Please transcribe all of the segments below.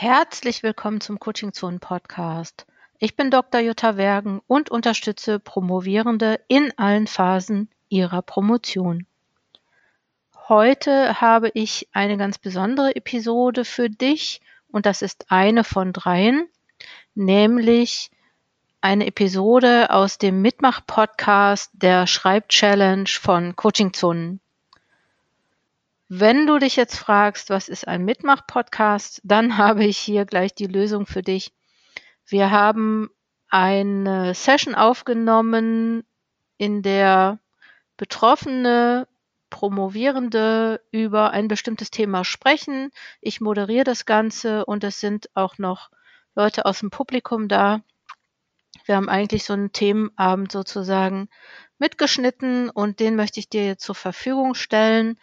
Herzlich willkommen zum Coaching Zone Podcast. Ich bin Dr. Jutta Wergen und unterstütze Promovierende in allen Phasen ihrer Promotion. Heute habe ich eine ganz besondere Episode für dich und das ist eine von dreien, nämlich eine Episode aus dem Mitmach-Podcast der Schreib-Challenge von Coaching Zonen. Wenn du dich jetzt fragst, was ist ein Mitmach-Podcast, dann habe ich hier gleich die Lösung für dich. Wir haben eine Session aufgenommen, in der Betroffene, Promovierende über ein bestimmtes Thema sprechen. Ich moderiere das Ganze und es sind auch noch Leute aus dem Publikum da. Wir haben eigentlich so einen Themenabend sozusagen mitgeschnitten und den möchte ich dir jetzt zur Verfügung stellen.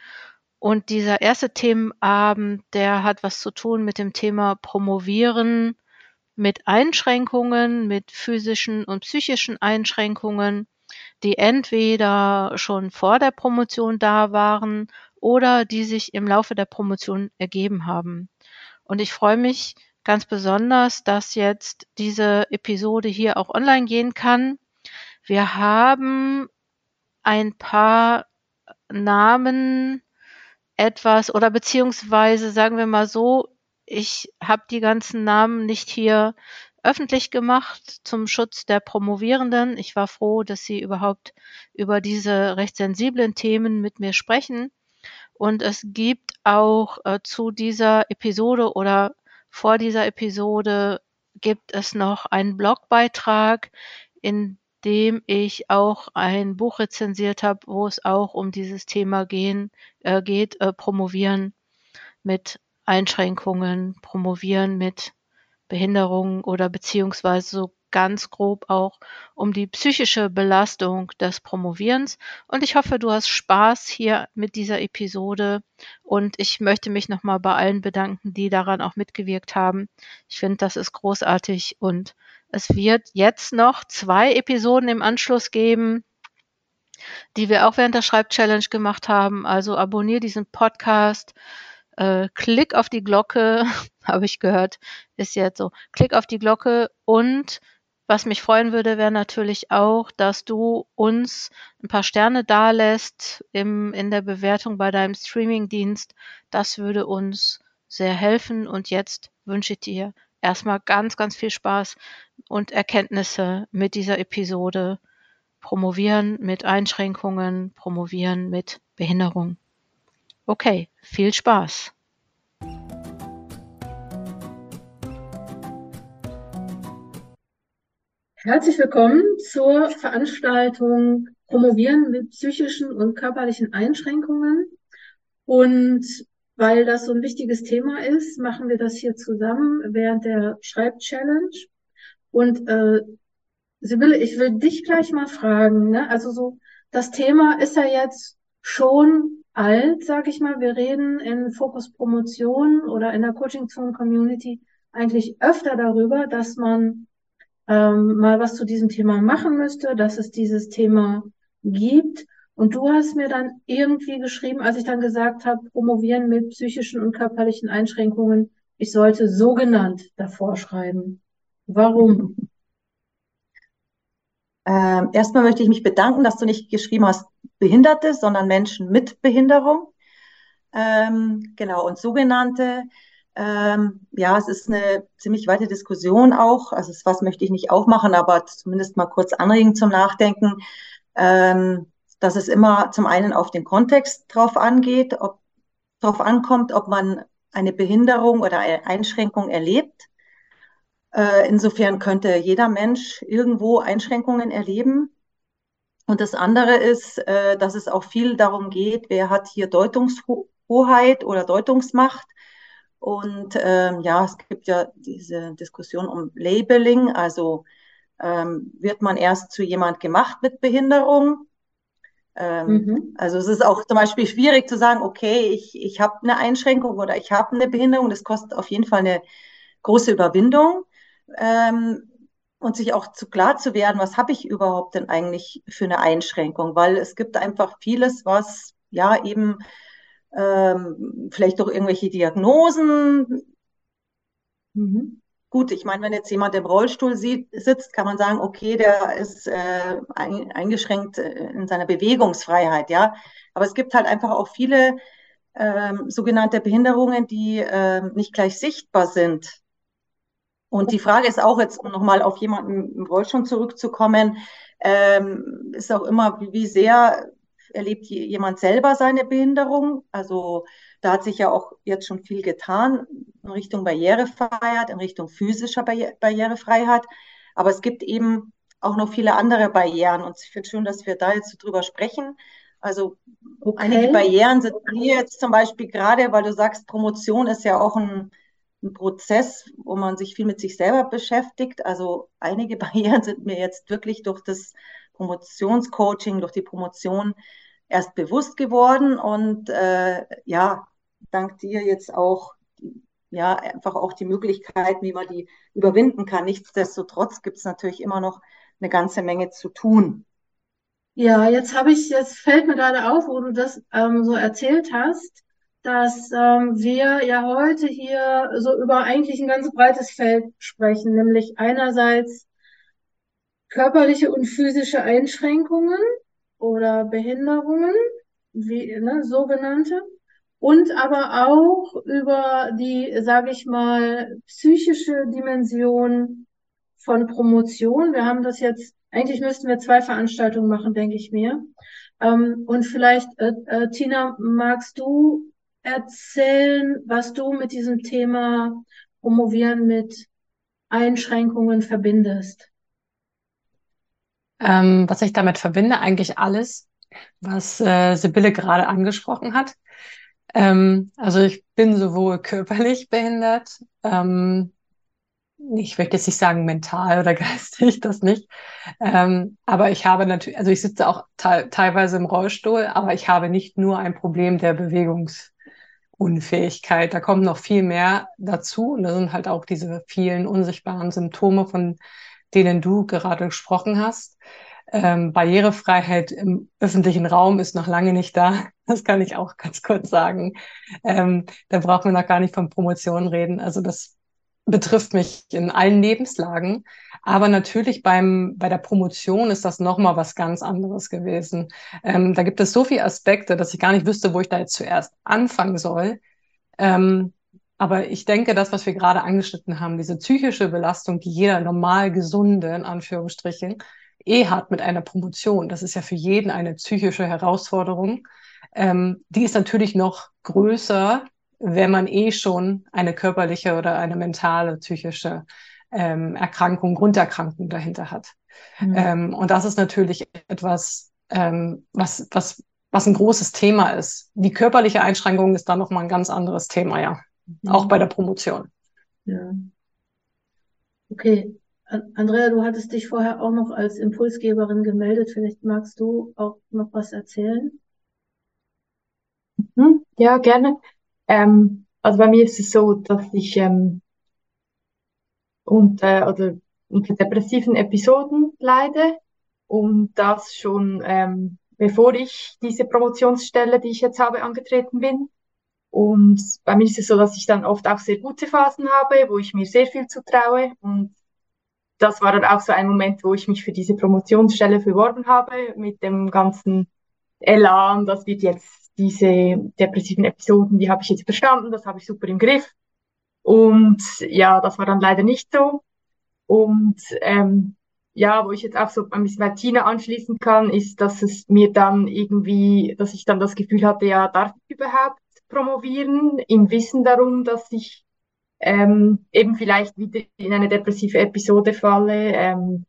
Und dieser erste Themenabend, der hat was zu tun mit dem Thema Promovieren mit Einschränkungen, mit physischen und psychischen Einschränkungen, die entweder schon vor der Promotion da waren oder die sich im Laufe der Promotion ergeben haben. Und ich freue mich ganz besonders, dass jetzt diese Episode hier auch online gehen kann. Wir haben ein paar Namen etwas oder beziehungsweise sagen wir mal so, ich habe die ganzen Namen nicht hier öffentlich gemacht zum Schutz der Promovierenden. Ich war froh, dass sie überhaupt über diese recht sensiblen Themen mit mir sprechen. Und es gibt auch äh, zu dieser Episode oder vor dieser Episode gibt es noch einen Blogbeitrag, in dem ich auch ein Buch rezensiert habe, wo es auch um dieses Thema gehen, äh, geht, äh, promovieren mit Einschränkungen, promovieren mit Behinderungen oder beziehungsweise so ganz grob auch um die psychische Belastung des Promovierens. Und ich hoffe, du hast Spaß hier mit dieser Episode. Und ich möchte mich nochmal bei allen bedanken, die daran auch mitgewirkt haben. Ich finde, das ist großartig und es wird jetzt noch zwei Episoden im Anschluss geben, die wir auch während der Schreibchallenge gemacht haben. Also abonniere diesen Podcast, äh, klick auf die Glocke, habe ich gehört, ist jetzt so. Klick auf die Glocke und was mich freuen würde, wäre natürlich auch, dass du uns ein paar Sterne dalässt im, in der Bewertung bei deinem Streamingdienst. Das würde uns sehr helfen. Und jetzt wünsche ich dir erstmal ganz, ganz viel Spaß und Erkenntnisse mit dieser Episode. Promovieren mit Einschränkungen, promovieren mit Behinderung. Okay, viel Spaß. Herzlich willkommen zur Veranstaltung Promovieren mit psychischen und körperlichen Einschränkungen. Und weil das so ein wichtiges Thema ist, machen wir das hier zusammen während der Schreibchallenge. Und äh, Sibylle, ich will dich gleich mal fragen. Ne? Also so, das Thema ist ja jetzt schon alt, sag ich mal. Wir reden in Fokus Promotion oder in der Coaching Zone Community eigentlich öfter darüber, dass man ähm, mal was zu diesem Thema machen müsste, dass es dieses Thema gibt. Und du hast mir dann irgendwie geschrieben, als ich dann gesagt habe, promovieren mit psychischen und körperlichen Einschränkungen, ich sollte sogenannt davor schreiben. Warum? Ähm, erstmal möchte ich mich bedanken, dass du nicht geschrieben hast Behinderte, sondern Menschen mit Behinderung. Ähm, genau, und sogenannte, ähm, ja, es ist eine ziemlich weite Diskussion auch. Also was möchte ich nicht aufmachen, aber zumindest mal kurz anregen zum Nachdenken. Ähm, dass es immer zum einen auf den Kontext drauf angeht, ob drauf ankommt, ob man eine Behinderung oder eine Einschränkung erlebt. Äh, insofern könnte jeder Mensch irgendwo Einschränkungen erleben. Und das andere ist, äh, dass es auch viel darum geht, wer hat hier Deutungshoheit oder Deutungsmacht. Und ähm, ja, es gibt ja diese Diskussion um Labeling, also ähm, wird man erst zu jemand gemacht mit Behinderung mhm. Also es ist auch zum Beispiel schwierig zu sagen, okay, ich, ich habe eine Einschränkung oder ich habe eine Behinderung. Das kostet auf jeden Fall eine große Überwindung. Ähm, und sich auch zu klar zu werden, was habe ich überhaupt denn eigentlich für eine Einschränkung? Weil es gibt einfach vieles, was ja eben ähm, vielleicht durch irgendwelche Diagnosen Mhm. Gut, ich meine, wenn jetzt jemand im Rollstuhl sieht, sitzt, kann man sagen, okay, der ist äh, eingeschränkt äh, in seiner Bewegungsfreiheit, ja. Aber es gibt halt einfach auch viele ähm, sogenannte Behinderungen, die äh, nicht gleich sichtbar sind. Und die Frage ist auch jetzt, um nochmal auf jemanden im Rollstuhl zurückzukommen, ähm, ist auch immer, wie sehr erlebt jemand selber seine Behinderung? Also da hat sich ja auch jetzt schon viel getan in Richtung Barrierefreiheit, in Richtung physischer Barrierefreiheit. Aber es gibt eben auch noch viele andere Barrieren. Und ich finde schön, dass wir da jetzt so drüber sprechen. Also okay. einige Barrieren sind mir jetzt zum Beispiel gerade, weil du sagst, Promotion ist ja auch ein, ein Prozess, wo man sich viel mit sich selber beschäftigt. Also einige Barrieren sind mir jetzt wirklich durch das Promotionscoaching, durch die Promotion erst bewusst geworden. Und äh, ja, dank dir jetzt auch, ja, einfach auch die Möglichkeit, wie man die überwinden kann. Nichtsdestotrotz gibt es natürlich immer noch eine ganze Menge zu tun. Ja, jetzt habe ich, jetzt fällt mir gerade auf, wo du das ähm, so erzählt hast, dass ähm, wir ja heute hier so über eigentlich ein ganz breites Feld sprechen, nämlich einerseits körperliche und physische Einschränkungen oder Behinderungen, wie, ne, sogenannte und aber auch über die, sage ich mal, psychische Dimension von Promotion. Wir haben das jetzt, eigentlich müssten wir zwei Veranstaltungen machen, denke ich mir. Ähm, und vielleicht, äh, äh, Tina, magst du erzählen, was du mit diesem Thema Promovieren mit Einschränkungen verbindest? Ähm, was ich damit verbinde, eigentlich alles, was äh, Sibylle gerade angesprochen hat. Ähm, also ich bin sowohl körperlich behindert, ähm, ich möchte jetzt nicht sagen mental oder geistig, das nicht. Ähm, aber ich habe natürlich, also ich sitze auch te teilweise im Rollstuhl, aber ich habe nicht nur ein Problem der Bewegungsunfähigkeit. Da kommt noch viel mehr dazu. Und da sind halt auch diese vielen unsichtbaren Symptome, von denen du gerade gesprochen hast. Ähm, Barrierefreiheit im öffentlichen Raum ist noch lange nicht da. Das kann ich auch ganz kurz sagen. Ähm, da braucht man noch gar nicht von Promotion reden. Also das betrifft mich in allen Lebenslagen. Aber natürlich beim, bei der Promotion ist das nochmal was ganz anderes gewesen. Ähm, da gibt es so viele Aspekte, dass ich gar nicht wüsste, wo ich da jetzt zuerst anfangen soll. Ähm, aber ich denke, das, was wir gerade angeschnitten haben, diese psychische Belastung, die jeder normal gesunde, in Anführungsstrichen, eh hat mit einer Promotion, das ist ja für jeden eine psychische Herausforderung, ähm, die ist natürlich noch größer, wenn man eh schon eine körperliche oder eine mentale psychische ähm, Erkrankung, Grunderkrankung dahinter hat. Mhm. Ähm, und das ist natürlich etwas, ähm, was, was, was ein großes Thema ist. Die körperliche Einschränkung ist dann nochmal ein ganz anderes Thema, ja. Mhm. Auch bei der Promotion. Ja. Okay. Andrea, du hattest dich vorher auch noch als Impulsgeberin gemeldet. Vielleicht magst du auch noch was erzählen? Mhm. Ja, gerne. Ähm, also bei mir ist es so, dass ich ähm, unter, oder unter depressiven Episoden leide und das schon ähm, bevor ich diese Promotionsstelle, die ich jetzt habe, angetreten bin. Und bei mir ist es so, dass ich dann oft auch sehr gute Phasen habe, wo ich mir sehr viel zutraue und das war dann auch so ein Moment, wo ich mich für diese Promotionsstelle beworben habe, mit dem ganzen Elan, das wird jetzt diese depressiven Episoden, die habe ich jetzt verstanden, das habe ich super im Griff. Und ja, das war dann leider nicht so. Und ähm, ja, wo ich jetzt auch so ein bisschen bei Tina anschließen kann, ist, dass es mir dann irgendwie, dass ich dann das Gefühl hatte, ja, darf ich überhaupt promovieren, im Wissen darum, dass ich ähm, eben vielleicht wieder in eine depressive Episode falle. Ähm,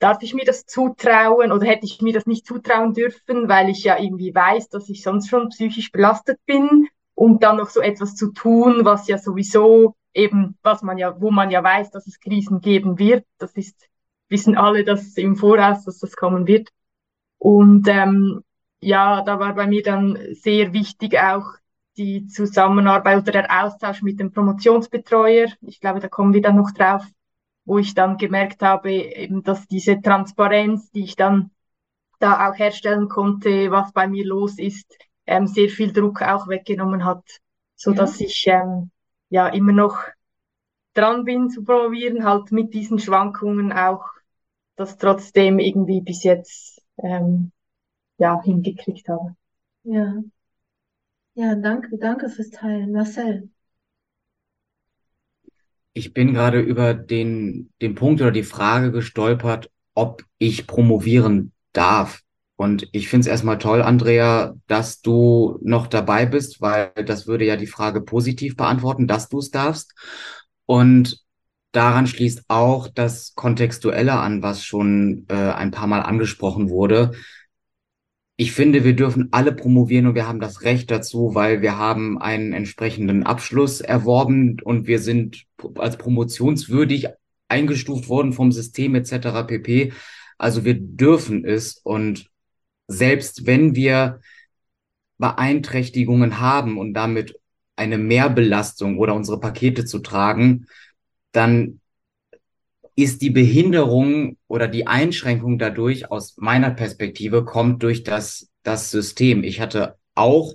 darf ich mir das zutrauen oder hätte ich mir das nicht zutrauen dürfen, weil ich ja irgendwie weiß, dass ich sonst schon psychisch belastet bin und dann noch so etwas zu tun, was ja sowieso eben, was man ja, wo man ja weiß, dass es Krisen geben wird. Das ist, wissen alle, dass im Voraus, dass das kommen wird. Und ähm, ja, da war bei mir dann sehr wichtig auch die Zusammenarbeit oder der Austausch mit dem Promotionsbetreuer. Ich glaube, da kommen wir dann noch drauf, wo ich dann gemerkt habe, eben, dass diese Transparenz, die ich dann da auch herstellen konnte, was bei mir los ist, ähm, sehr viel Druck auch weggenommen hat, so dass ich ähm, ja immer noch dran bin zu probieren, halt mit diesen Schwankungen auch das trotzdem irgendwie bis jetzt ähm, ja hingekriegt habe. Ja. Ja, danke, danke fürs Teilen. Marcel. Ich bin gerade über den, den Punkt oder die Frage gestolpert, ob ich promovieren darf. Und ich finde es erstmal toll, Andrea, dass du noch dabei bist, weil das würde ja die Frage positiv beantworten, dass du es darfst. Und daran schließt auch das Kontextuelle an, was schon äh, ein paar Mal angesprochen wurde. Ich finde, wir dürfen alle promovieren und wir haben das Recht dazu, weil wir haben einen entsprechenden Abschluss erworben und wir sind als promotionswürdig eingestuft worden vom System etc. pp. Also wir dürfen es und selbst wenn wir Beeinträchtigungen haben und damit eine Mehrbelastung oder unsere Pakete zu tragen, dann ist die Behinderung oder die Einschränkung dadurch aus meiner Perspektive kommt durch das, das System. Ich hatte auch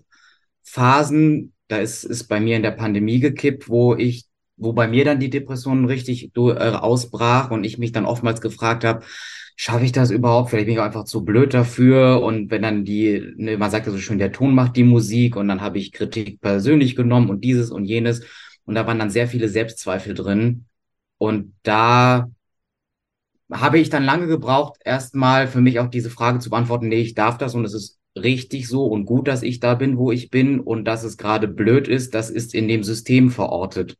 Phasen, da ist es bei mir in der Pandemie gekippt, wo ich, wo bei mir dann die Depression richtig äh, ausbrach und ich mich dann oftmals gefragt habe, schaffe ich das überhaupt? Vielleicht bin ich auch einfach zu blöd dafür. Und wenn dann die, ne, man sagt ja so schön, der Ton macht die Musik und dann habe ich Kritik persönlich genommen und dieses und jenes. Und da waren dann sehr viele Selbstzweifel drin. Und da habe ich dann lange gebraucht, erstmal für mich auch diese Frage zu beantworten, nee, ich darf das und es ist richtig so und gut, dass ich da bin, wo ich bin und dass es gerade blöd ist, das ist in dem System verortet.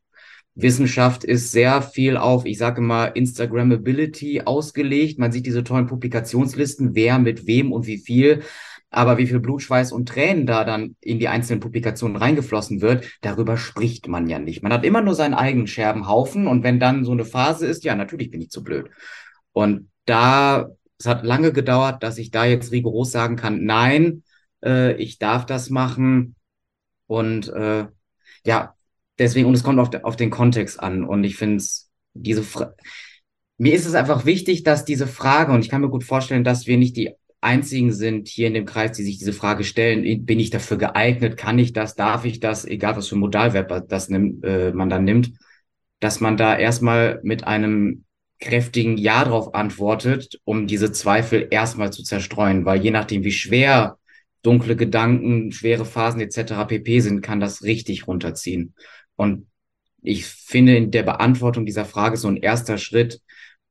Wissenschaft ist sehr viel auf, ich sage mal, Instagrammability ausgelegt. Man sieht diese tollen Publikationslisten, wer mit wem und wie viel. Aber wie viel Blutschweiß und Tränen da dann in die einzelnen Publikationen reingeflossen wird, darüber spricht man ja nicht. Man hat immer nur seinen eigenen Scherbenhaufen und wenn dann so eine Phase ist, ja, natürlich bin ich zu blöd. Und da, es hat lange gedauert, dass ich da jetzt rigoros sagen kann, nein, äh, ich darf das machen. Und äh, ja, deswegen, und es kommt auf, auf den Kontext an. Und ich finde es, diese Fra mir ist es einfach wichtig, dass diese Frage, und ich kann mir gut vorstellen, dass wir nicht die einzigen sind hier in dem Kreis, die sich diese Frage stellen, bin ich dafür geeignet, kann ich das, darf ich das, egal was für Modalverb das nimmt, äh, man dann nimmt, dass man da erstmal mit einem kräftigen Ja drauf antwortet, um diese Zweifel erstmal zu zerstreuen, weil je nachdem, wie schwer dunkle Gedanken, schwere Phasen etc. pp sind, kann das richtig runterziehen. Und ich finde, in der Beantwortung dieser Frage so ein erster Schritt,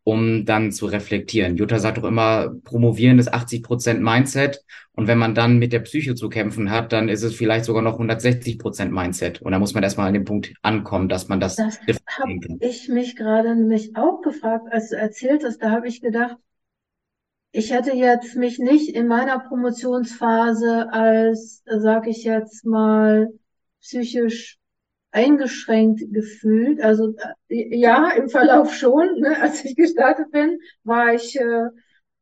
um dann zu reflektieren. Jutta sagt doch immer, promovieren ist 80 Prozent Mindset. Und wenn man dann mit der Psyche zu kämpfen hat, dann ist es vielleicht sogar noch 160 Prozent Mindset. Und da muss man erstmal an dem Punkt ankommen, dass man das. Das habe ich mich gerade nämlich auch gefragt, als du erzählt hast. Da habe ich gedacht, ich hätte jetzt mich nicht in meiner Promotionsphase als, sag ich jetzt mal, psychisch eingeschränkt gefühlt. Also äh, ja, im Verlauf schon. Ne? Als ich gestartet bin, war ich, äh,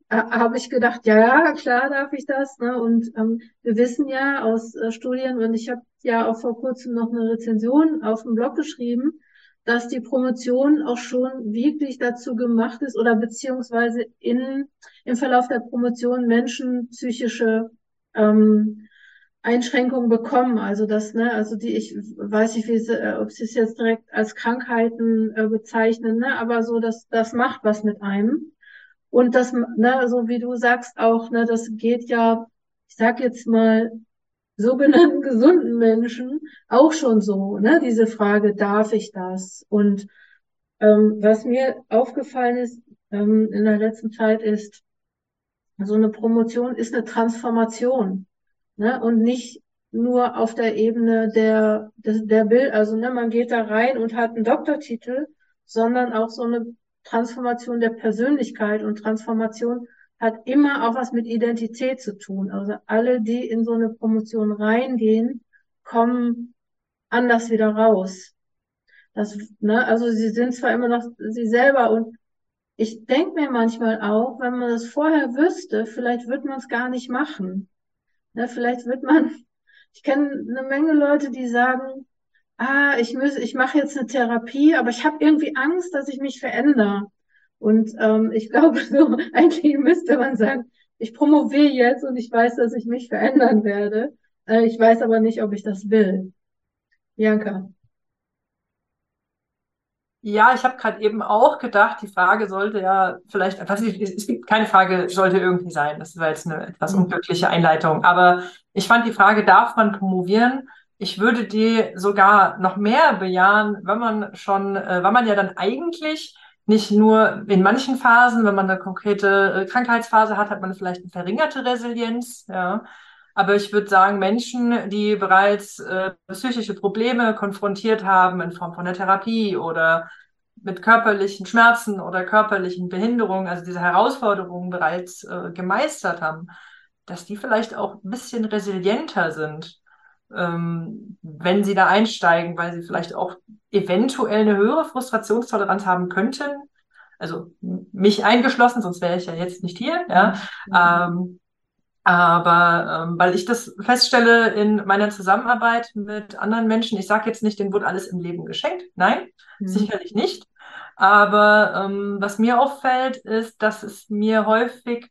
habe ich gedacht, ja, ja, klar darf ich das. Ne? Und ähm, wir wissen ja aus äh, Studien, und ich habe ja auch vor kurzem noch eine Rezension auf dem Blog geschrieben, dass die Promotion auch schon wirklich dazu gemacht ist oder beziehungsweise in, im Verlauf der Promotion Menschen psychische ähm, Einschränkungen bekommen. Also das, ne, also die, ich weiß nicht, wie sie, äh, ob sie es jetzt direkt als Krankheiten äh, bezeichnen, ne, aber so, dass das macht was mit einem. Und das, ne, so wie du sagst auch, ne, das geht ja, ich sag jetzt mal, sogenannten gesunden Menschen auch schon so, ne, diese Frage, darf ich das? Und ähm, was mir aufgefallen ist ähm, in der letzten Zeit ist, so eine Promotion ist eine Transformation ne? und nicht nur auf der Ebene der, der, der Bild, also ne, man geht da rein und hat einen Doktortitel, sondern auch so eine Transformation der Persönlichkeit und Transformation hat immer auch was mit Identität zu tun. Also alle, die in so eine Promotion reingehen, kommen anders wieder raus. Das, ne, also sie sind zwar immer noch sie selber und ich denke mir manchmal auch, wenn man das vorher wüsste, vielleicht wird man es gar nicht machen. Ne, vielleicht wird man, ich kenne eine Menge Leute, die sagen, ah, ich muss, ich mache jetzt eine Therapie, aber ich habe irgendwie Angst, dass ich mich verändere. Und ähm, ich glaube, so eigentlich müsste man sagen, ich promoviere jetzt und ich weiß, dass ich mich verändern werde. Äh, ich weiß aber nicht, ob ich das will. Bianca. Ja, ich habe gerade eben auch gedacht, die Frage sollte ja vielleicht, was ich, es gibt keine Frage, sollte irgendwie sein. Das war jetzt eine etwas unglückliche Einleitung. Aber ich fand die Frage, darf man promovieren? Ich würde die sogar noch mehr bejahen, wenn man schon, äh, weil man ja dann eigentlich nicht nur in manchen Phasen, wenn man eine konkrete äh, Krankheitsphase hat, hat man vielleicht eine verringerte Resilienz, ja. Aber ich würde sagen, Menschen, die bereits äh, psychische Probleme konfrontiert haben in Form von der Therapie oder mit körperlichen Schmerzen oder körperlichen Behinderungen, also diese Herausforderungen bereits äh, gemeistert haben, dass die vielleicht auch ein bisschen resilienter sind, ähm, wenn sie da einsteigen, weil sie vielleicht auch eventuell eine höhere Frustrationstoleranz haben könnten. Also mich eingeschlossen, sonst wäre ich ja jetzt nicht hier. Ja. Mhm. Ähm, aber ähm, weil ich das feststelle in meiner Zusammenarbeit mit anderen Menschen, ich sage jetzt nicht, denen wurde alles im Leben geschenkt. Nein, mhm. sicherlich nicht. Aber ähm, was mir auffällt, ist, dass es mir häufig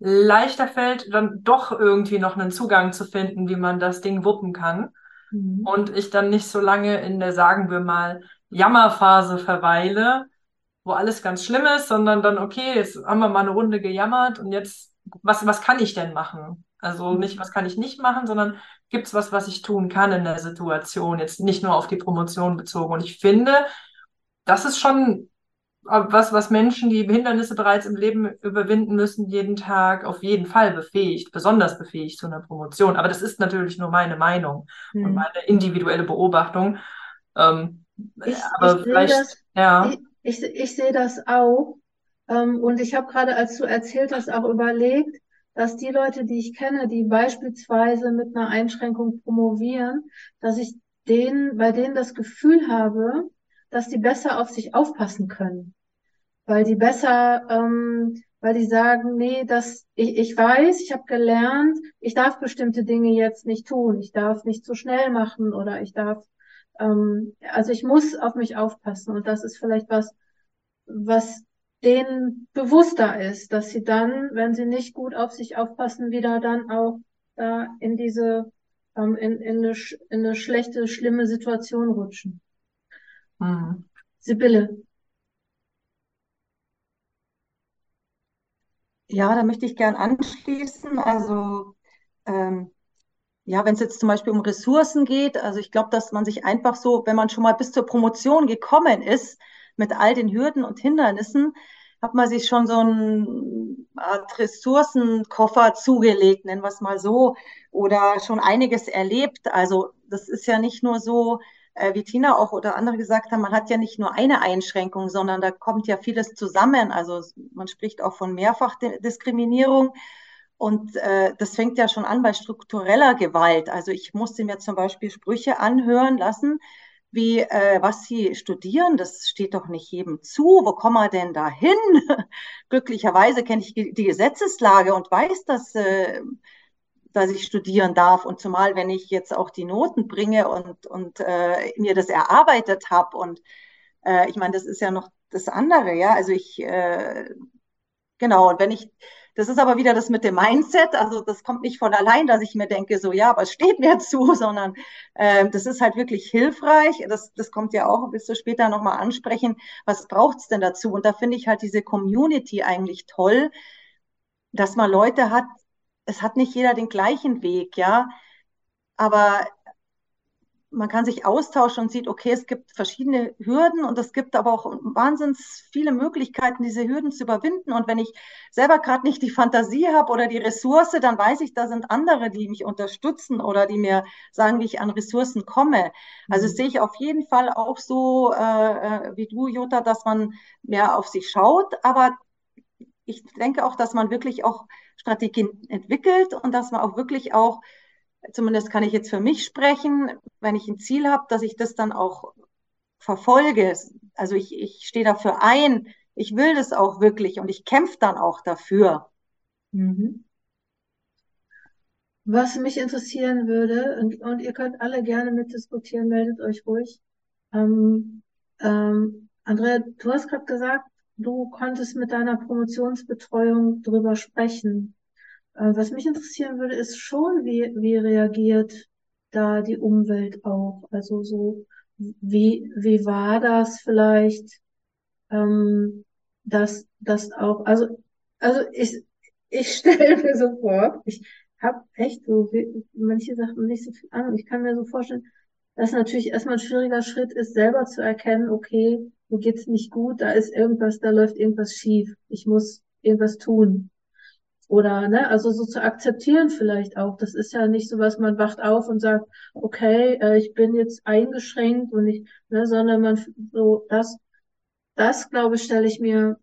leichter fällt, dann doch irgendwie noch einen Zugang zu finden, wie man das Ding wuppen kann. Mhm. Und ich dann nicht so lange in der, sagen wir mal, Jammerphase verweile, wo alles ganz schlimm ist, sondern dann, okay, jetzt haben wir mal eine Runde gejammert und jetzt was, was kann ich denn machen? Also mhm. nicht, was kann ich nicht machen, sondern gibt es was, was ich tun kann in der Situation, jetzt nicht nur auf die Promotion bezogen. Und ich finde, das ist schon was, was Menschen, die Hindernisse bereits im Leben überwinden müssen, jeden Tag auf jeden Fall befähigt, besonders befähigt zu einer Promotion. Aber das ist natürlich nur meine Meinung hm. und mhm. meine individuelle Beobachtung. Ähm, ich, aber ich vielleicht, das, ja. Ich, ich, ich sehe das auch. Ähm, und ich habe gerade, als du erzählt hast, auch überlegt, dass die Leute, die ich kenne, die beispielsweise mit einer Einschränkung promovieren, dass ich denen, bei denen das Gefühl habe, dass die besser auf sich aufpassen können. Weil die besser, ähm, weil die sagen, nee, das, ich, ich weiß, ich habe gelernt, ich darf bestimmte Dinge jetzt nicht tun, ich darf nicht zu schnell machen oder ich darf, ähm, also ich muss auf mich aufpassen. Und das ist vielleicht was, was denen bewusster ist, dass sie dann, wenn sie nicht gut auf sich aufpassen, wieder dann auch äh, in diese, ähm, in, in, eine, in eine schlechte, schlimme Situation rutschen. Mhm. Sibylle. Ja, da möchte ich gern anschließen. Also ähm, ja, wenn es jetzt zum Beispiel um Ressourcen geht, also ich glaube, dass man sich einfach so, wenn man schon mal bis zur Promotion gekommen ist, mit all den Hürden und Hindernissen, hat man sich schon so einen Art Ressourcenkoffer zugelegt, nennen wir es mal so, oder schon einiges erlebt. Also das ist ja nicht nur so, äh, wie Tina auch oder andere gesagt haben, man hat ja nicht nur eine Einschränkung, sondern da kommt ja vieles zusammen. Also man spricht auch von Mehrfachdiskriminierung. Und äh, das fängt ja schon an bei struktureller Gewalt. Also ich musste mir zum Beispiel Sprüche anhören lassen, wie äh, was sie studieren, das steht doch nicht jedem zu. Wo kommen wir denn da hin? Glücklicherweise kenne ich die Gesetzeslage und weiß, dass, äh, dass ich studieren darf. Und zumal, wenn ich jetzt auch die Noten bringe und, und äh, mir das erarbeitet habe. Und äh, ich meine, das ist ja noch das andere, ja. Also ich, äh, genau, und wenn ich das ist aber wieder das mit dem Mindset. Also das kommt nicht von allein, dass ich mir denke, so ja, es steht mir zu, sondern äh, das ist halt wirklich hilfreich. Das, das kommt ja auch, bis du später nochmal ansprechen, was braucht's denn dazu? Und da finde ich halt diese Community eigentlich toll, dass man Leute hat, es hat nicht jeder den gleichen Weg, ja. Aber man kann sich austauschen und sieht, okay, es gibt verschiedene Hürden und es gibt aber auch wahnsinnig viele Möglichkeiten, diese Hürden zu überwinden. Und wenn ich selber gerade nicht die Fantasie habe oder die Ressource, dann weiß ich, da sind andere, die mich unterstützen oder die mir sagen, wie ich an Ressourcen komme. Also mhm. sehe ich auf jeden Fall auch so äh, äh, wie du, Jutta, dass man mehr auf sich schaut, aber ich denke auch, dass man wirklich auch Strategien entwickelt und dass man auch wirklich auch zumindest kann ich jetzt für mich sprechen, wenn ich ein Ziel habe, dass ich das dann auch verfolge. Also ich, ich stehe dafür ein, ich will das auch wirklich und ich kämpfe dann auch dafür. Mhm. Was mich interessieren würde, und, und, ihr könnt alle gerne mitdiskutieren, meldet euch ruhig. Ähm, ähm, Andrea, du hast gerade gesagt, du konntest mit deiner Promotionsbetreuung drüber sprechen. Äh, was mich interessieren würde, ist schon, wie, wie reagiert da die Umwelt auch? Also so wie, wie war das vielleicht, ähm, dass das auch, also, also ich, ich stelle mir so vor, ich habe echt so manche Sachen nicht so viel Ahnung. Ich kann mir so vorstellen, dass natürlich erstmal ein schwieriger Schritt ist, selber zu erkennen, okay, mir geht's nicht gut, da ist irgendwas, da läuft irgendwas schief, ich muss irgendwas tun. Oder, ne, also so zu akzeptieren vielleicht auch. Das ist ja nicht so was, man wacht auf und sagt, okay, äh, ich bin jetzt eingeschränkt und ich, ne, sondern man so, das, das, glaube ich, stelle ich mir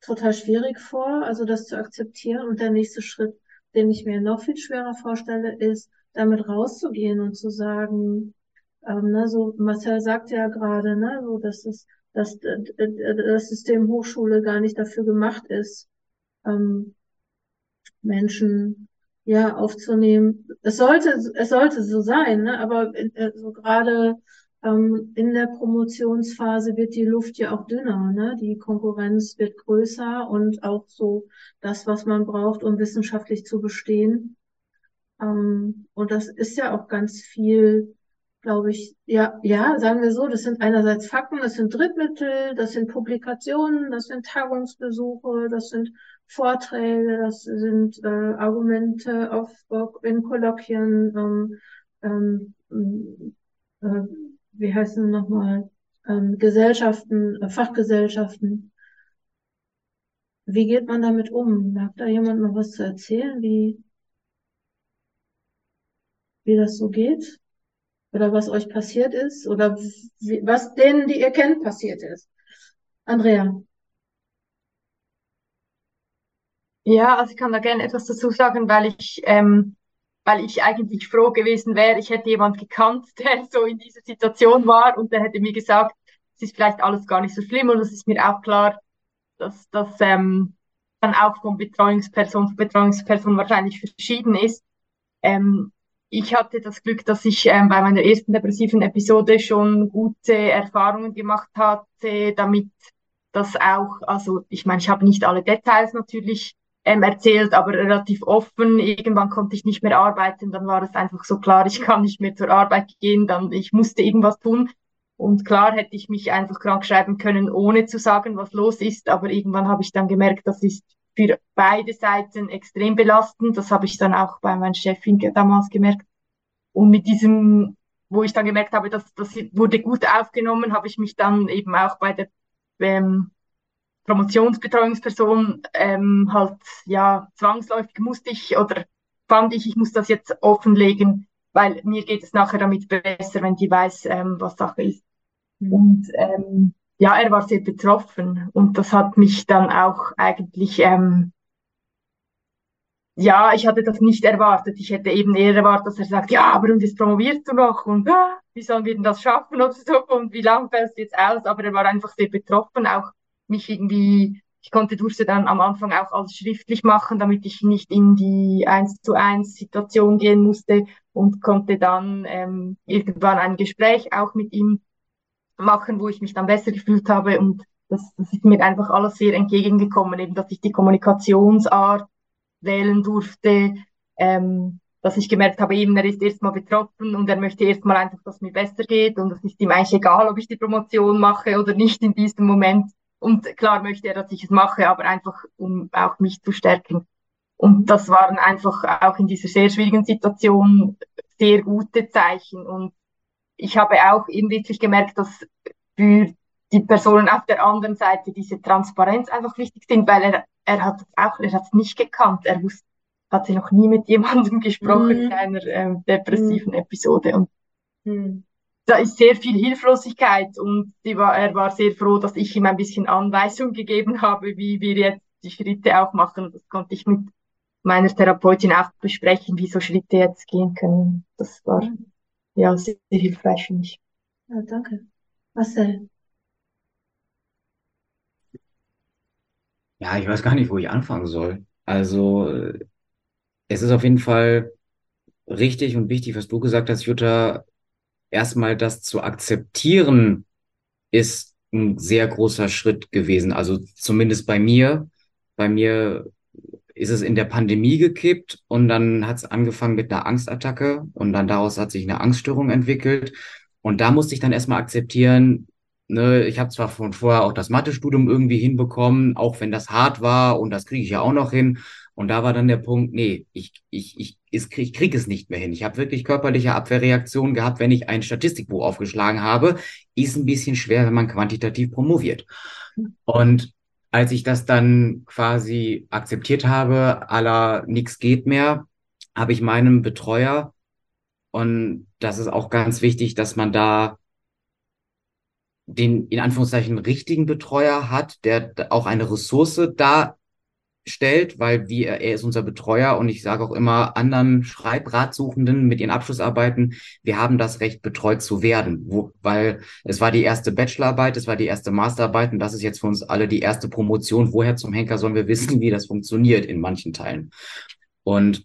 total schwierig vor, also das zu akzeptieren. Und der nächste Schritt, den ich mir noch viel schwerer vorstelle, ist, damit rauszugehen und zu sagen, ähm, ne, so Marcel sagt ja gerade, ne, so dass es, dass das System Hochschule gar nicht dafür gemacht ist, ähm, Menschen ja aufzunehmen. Es sollte, es sollte so sein, ne, aber äh, so gerade ähm, in der Promotionsphase wird die Luft ja auch dünner, ne? Die Konkurrenz wird größer und auch so das, was man braucht, um wissenschaftlich zu bestehen. Ähm, und das ist ja auch ganz viel, glaube ich, ja, ja, sagen wir so, das sind einerseits Fakten, das sind Drittmittel, das sind Publikationen, das sind Tagungsbesuche, das sind Vorträge, das sind äh, Argumente auf, in Kolloquien, ähm, ähm, äh, wie heißen nochmal, ähm, Gesellschaften, äh, Fachgesellschaften. Wie geht man damit um? Mag da jemand noch was zu erzählen, wie, wie das so geht? Oder was euch passiert ist? Oder wie, was denen, die ihr kennt, passiert ist? Andrea. Ja, also ich kann da gerne etwas dazu sagen, weil ich ähm, weil ich eigentlich froh gewesen wäre, ich hätte jemand gekannt, der so in dieser Situation war und der hätte mir gesagt, es ist vielleicht alles gar nicht so schlimm und es ist mir auch klar, dass das ähm, dann auch von Betreuungsperson zu Betreuungsperson wahrscheinlich verschieden ist. Ähm, ich hatte das Glück, dass ich ähm, bei meiner ersten depressiven Episode schon gute Erfahrungen gemacht hatte, damit das auch, also ich meine, ich habe nicht alle Details natürlich ähm, erzählt, aber relativ offen. Irgendwann konnte ich nicht mehr arbeiten, dann war es einfach so klar, ich kann nicht mehr zur Arbeit gehen, dann ich musste irgendwas tun. Und klar hätte ich mich einfach krank schreiben können, ohne zu sagen, was los ist, aber irgendwann habe ich dann gemerkt, das ist für beide Seiten extrem belastend. Das habe ich dann auch bei meiner Chefin damals gemerkt. Und mit diesem, wo ich dann gemerkt habe, dass das wurde gut aufgenommen, habe ich mich dann eben auch bei der ähm, Promotionsbetreuungsperson ähm, halt ja zwangsläufig musste ich oder fand ich, ich muss das jetzt offenlegen, weil mir geht es nachher damit besser, wenn die weiß, ähm, was Sache ist. Mhm. Und ähm, ja, er war sehr betroffen und das hat mich dann auch eigentlich ähm, ja, ich hatte das nicht erwartet. Ich hätte eben eher erwartet, dass er sagt, ja, aber und jetzt promovierst du noch und ah, wie sollen wir denn das schaffen oder so und wie lang fällst du jetzt aus? Aber er war einfach sehr betroffen, auch mich irgendwie, ich konnte durfte dann am Anfang auch alles schriftlich machen, damit ich nicht in die eins zu eins Situation gehen musste und konnte dann ähm, irgendwann ein Gespräch auch mit ihm machen, wo ich mich dann besser gefühlt habe und das, das ist mir einfach alles sehr entgegengekommen, eben dass ich die Kommunikationsart wählen durfte, ähm, dass ich gemerkt habe, eben er ist erstmal betroffen und er möchte erstmal einfach, dass mir besser geht und es ist ihm eigentlich egal, ob ich die Promotion mache oder nicht in diesem Moment. Und klar möchte er, dass ich es mache, aber einfach, um auch mich zu stärken. Und das waren einfach auch in dieser sehr schwierigen Situation sehr gute Zeichen. Und ich habe auch eben wirklich gemerkt, dass für die Personen auf der anderen Seite diese Transparenz einfach wichtig sind, weil er, er hat es auch, er hat es nicht gekannt. Er wusste, hatte noch nie mit jemandem gesprochen mhm. in einer ähm, depressiven mhm. Episode. Und mhm da ist sehr viel Hilflosigkeit und war, er war sehr froh, dass ich ihm ein bisschen Anweisung gegeben habe, wie wir jetzt die Schritte auch machen. Das konnte ich mit meiner Therapeutin auch besprechen, wie so Schritte jetzt gehen können. Das war ja sehr, sehr hilfreich für mich. Ja, danke. Marcel. Ja, ich weiß gar nicht, wo ich anfangen soll. Also, es ist auf jeden Fall richtig und wichtig, was du gesagt hast, Jutta, erstmal das zu akzeptieren, ist ein sehr großer Schritt gewesen. Also zumindest bei mir. Bei mir ist es in der Pandemie gekippt und dann hat es angefangen mit einer Angstattacke und dann daraus hat sich eine Angststörung entwickelt. Und da musste ich dann erstmal akzeptieren, ne, ich habe zwar von vorher auch das Mathestudium irgendwie hinbekommen, auch wenn das hart war und das kriege ich ja auch noch hin. Und da war dann der Punkt, nee, ich, ich, ich, ich kriege krieg es nicht mehr hin. Ich habe wirklich körperliche Abwehrreaktionen gehabt, wenn ich ein Statistikbuch aufgeschlagen habe. Ist ein bisschen schwer, wenn man quantitativ promoviert. Und als ich das dann quasi akzeptiert habe, aller nix geht mehr, habe ich meinem Betreuer, und das ist auch ganz wichtig, dass man da den in Anführungszeichen richtigen Betreuer hat, der auch eine Ressource darstellt, weil wir, er ist unser Betreuer und ich sage auch immer anderen Schreibratsuchenden mit ihren Abschlussarbeiten, wir haben das Recht, betreut zu werden, wo, weil es war die erste Bachelorarbeit, es war die erste Masterarbeit und das ist jetzt für uns alle die erste Promotion. Woher zum Henker sollen wir wissen, wie das funktioniert in manchen Teilen? Und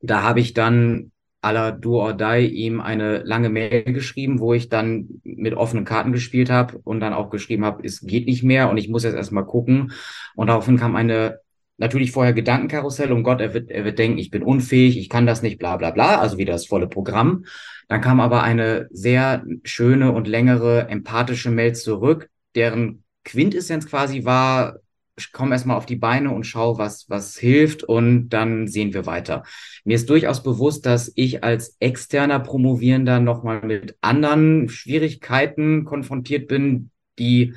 da habe ich dann aller Do or Die ihm eine lange Mail geschrieben, wo ich dann mit offenen Karten gespielt habe und dann auch geschrieben habe, es geht nicht mehr und ich muss jetzt erstmal gucken. Und daraufhin kam eine natürlich vorher Gedankenkarussell, um Gott, er wird, er wird denken, ich bin unfähig, ich kann das nicht, bla bla bla, also wieder das volle Programm. Dann kam aber eine sehr schöne und längere empathische Mail zurück, deren Quintessenz quasi war, ich komme erstmal auf die Beine und schau, was, was hilft und dann sehen wir weiter. Mir ist durchaus bewusst, dass ich als externer Promovierender nochmal mit anderen Schwierigkeiten konfrontiert bin, die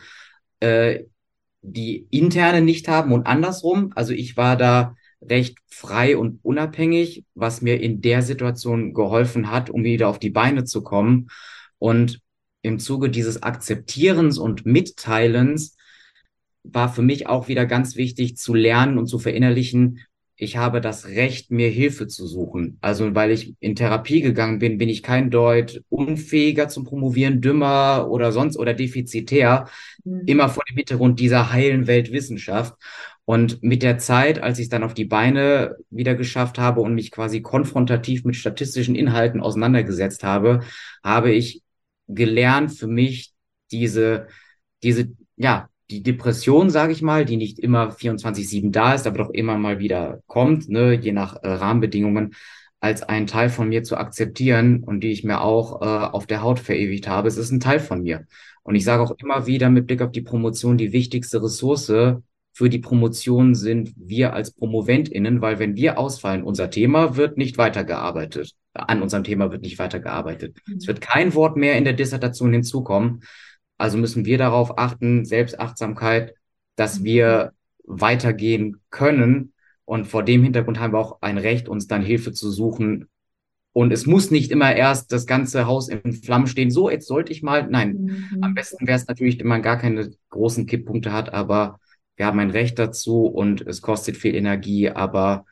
äh, die interne nicht haben und andersrum. Also ich war da recht frei und unabhängig, was mir in der Situation geholfen hat, um wieder auf die Beine zu kommen. Und im Zuge dieses Akzeptierens und Mitteilens war für mich auch wieder ganz wichtig zu lernen und zu verinnerlichen, ich habe das Recht, mir Hilfe zu suchen. Also weil ich in Therapie gegangen bin, bin ich kein Deut unfähiger zum Promovieren, dümmer oder sonst oder defizitär, mhm. immer vor dem Hintergrund dieser heilen Weltwissenschaft. Und mit der Zeit, als ich es dann auf die Beine wieder geschafft habe und mich quasi konfrontativ mit statistischen Inhalten auseinandergesetzt habe, habe ich gelernt für mich diese, diese, ja, die Depression, sage ich mal, die nicht immer 24-7 da ist, aber doch immer mal wieder kommt, ne, je nach äh, Rahmenbedingungen, als einen Teil von mir zu akzeptieren und die ich mir auch äh, auf der Haut verewigt habe. Es ist ein Teil von mir. Und ich sage auch immer wieder mit Blick auf die Promotion, die wichtigste Ressource für die Promotion sind wir als PromoventInnen, weil wenn wir ausfallen, unser Thema wird nicht weitergearbeitet. An unserem Thema wird nicht weitergearbeitet. Mhm. Es wird kein Wort mehr in der Dissertation hinzukommen. Also müssen wir darauf achten, Selbstachtsamkeit, dass mhm. wir weitergehen können. Und vor dem Hintergrund haben wir auch ein Recht, uns dann Hilfe zu suchen. Und es muss nicht immer erst das ganze Haus in Flammen stehen. So, jetzt sollte ich mal. Nein, mhm. am besten wäre es natürlich, wenn man gar keine großen Kipppunkte hat, aber wir haben ein Recht dazu und es kostet viel Energie, aber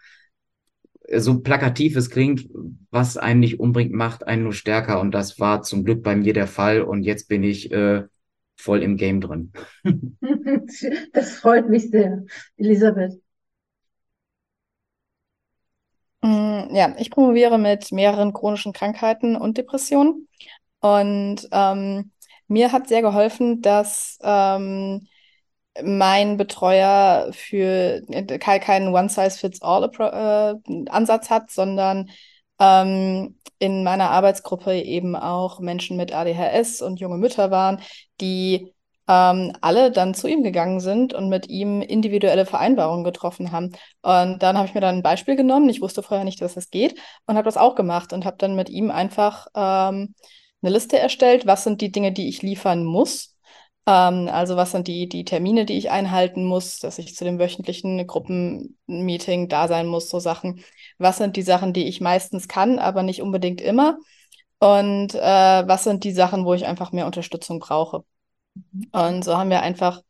so plakativ es klingt, was einen nicht umbringt, macht einen nur stärker. Und das war zum Glück bei mir der Fall. Und jetzt bin ich äh, voll im Game drin. das freut mich sehr, Elisabeth. Mm, ja, ich promoviere mit mehreren chronischen Krankheiten und Depressionen. Und ähm, mir hat sehr geholfen, dass ähm, mein Betreuer für äh, keinen One-Size-Fits-All-Ansatz äh, hat, sondern ähm, in meiner Arbeitsgruppe eben auch Menschen mit ADHS und junge Mütter waren, die ähm, alle dann zu ihm gegangen sind und mit ihm individuelle Vereinbarungen getroffen haben. Und dann habe ich mir dann ein Beispiel genommen. Ich wusste vorher nicht, dass das geht und habe das auch gemacht und habe dann mit ihm einfach ähm, eine Liste erstellt, was sind die Dinge, die ich liefern muss. Ähm, also was sind die, die Termine, die ich einhalten muss, dass ich zu dem wöchentlichen Gruppenmeeting da sein muss, so Sachen. Was sind die Sachen, die ich meistens kann, aber nicht unbedingt immer? Und äh, was sind die Sachen, wo ich einfach mehr Unterstützung brauche? Und so haben wir einfach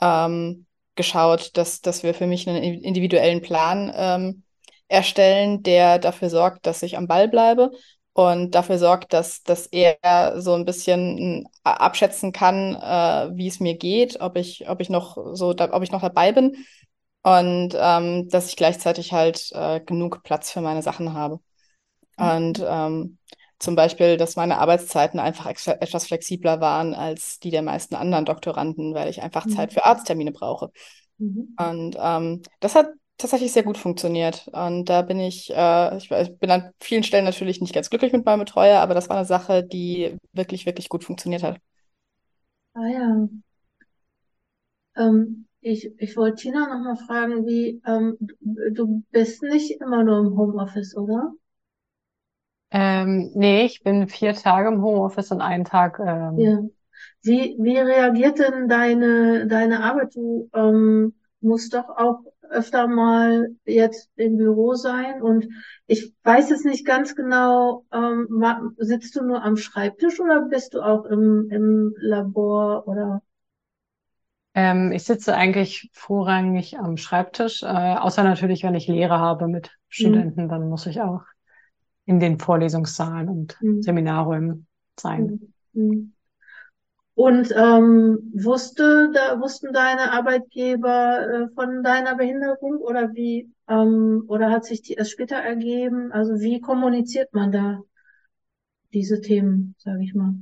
ähm, geschaut, dass, dass wir für mich einen individuellen Plan ähm, erstellen, der dafür sorgt, dass ich am Ball bleibe und dafür sorgt, dass, dass er so ein bisschen äh, abschätzen kann, äh, wie es mir geht, ob ich, ob ich noch so, da, ob ich noch dabei bin und ähm, dass ich gleichzeitig halt äh, genug Platz für meine Sachen habe. Mhm. Und ähm, zum Beispiel, dass meine Arbeitszeiten einfach etwas flexibler waren als die der meisten anderen Doktoranden, weil ich einfach mhm. Zeit für Arzttermine brauche. Mhm. Und ähm, das hat tatsächlich sehr gut funktioniert. Und da bin ich, äh, ich, ich bin an vielen Stellen natürlich nicht ganz glücklich mit meinem Betreuer, aber das war eine Sache, die wirklich, wirklich gut funktioniert hat. Ah ja. Ähm, ich, ich wollte Tina noch mal fragen, wie, ähm, du bist nicht immer nur im Homeoffice, oder? Ähm, nee, ich bin vier Tage im Homeoffice und einen Tag. Ähm, Ja. Wie, wie reagiert denn deine, deine Arbeit? Du ähm, musst doch auch öfter mal jetzt im Büro sein und ich weiß es nicht ganz genau, ähm, sitzt du nur am Schreibtisch oder bist du auch im, im Labor oder? ähm, ich sitze eigentlich vorrangig am Schreibtisch, äh, außer natürlich, wenn ich Lehre habe mit Hm, Studenten, dann muss ich auch in den Vorlesungssaalen und hm, Seminarräumen sein. hm, hm. Und ähm, wusste, da, wussten deine Arbeitgeber äh, von deiner Behinderung oder wie, ähm, oder hat sich die erst später ergeben? Also wie kommuniziert man da diese Themen, sage ich mal?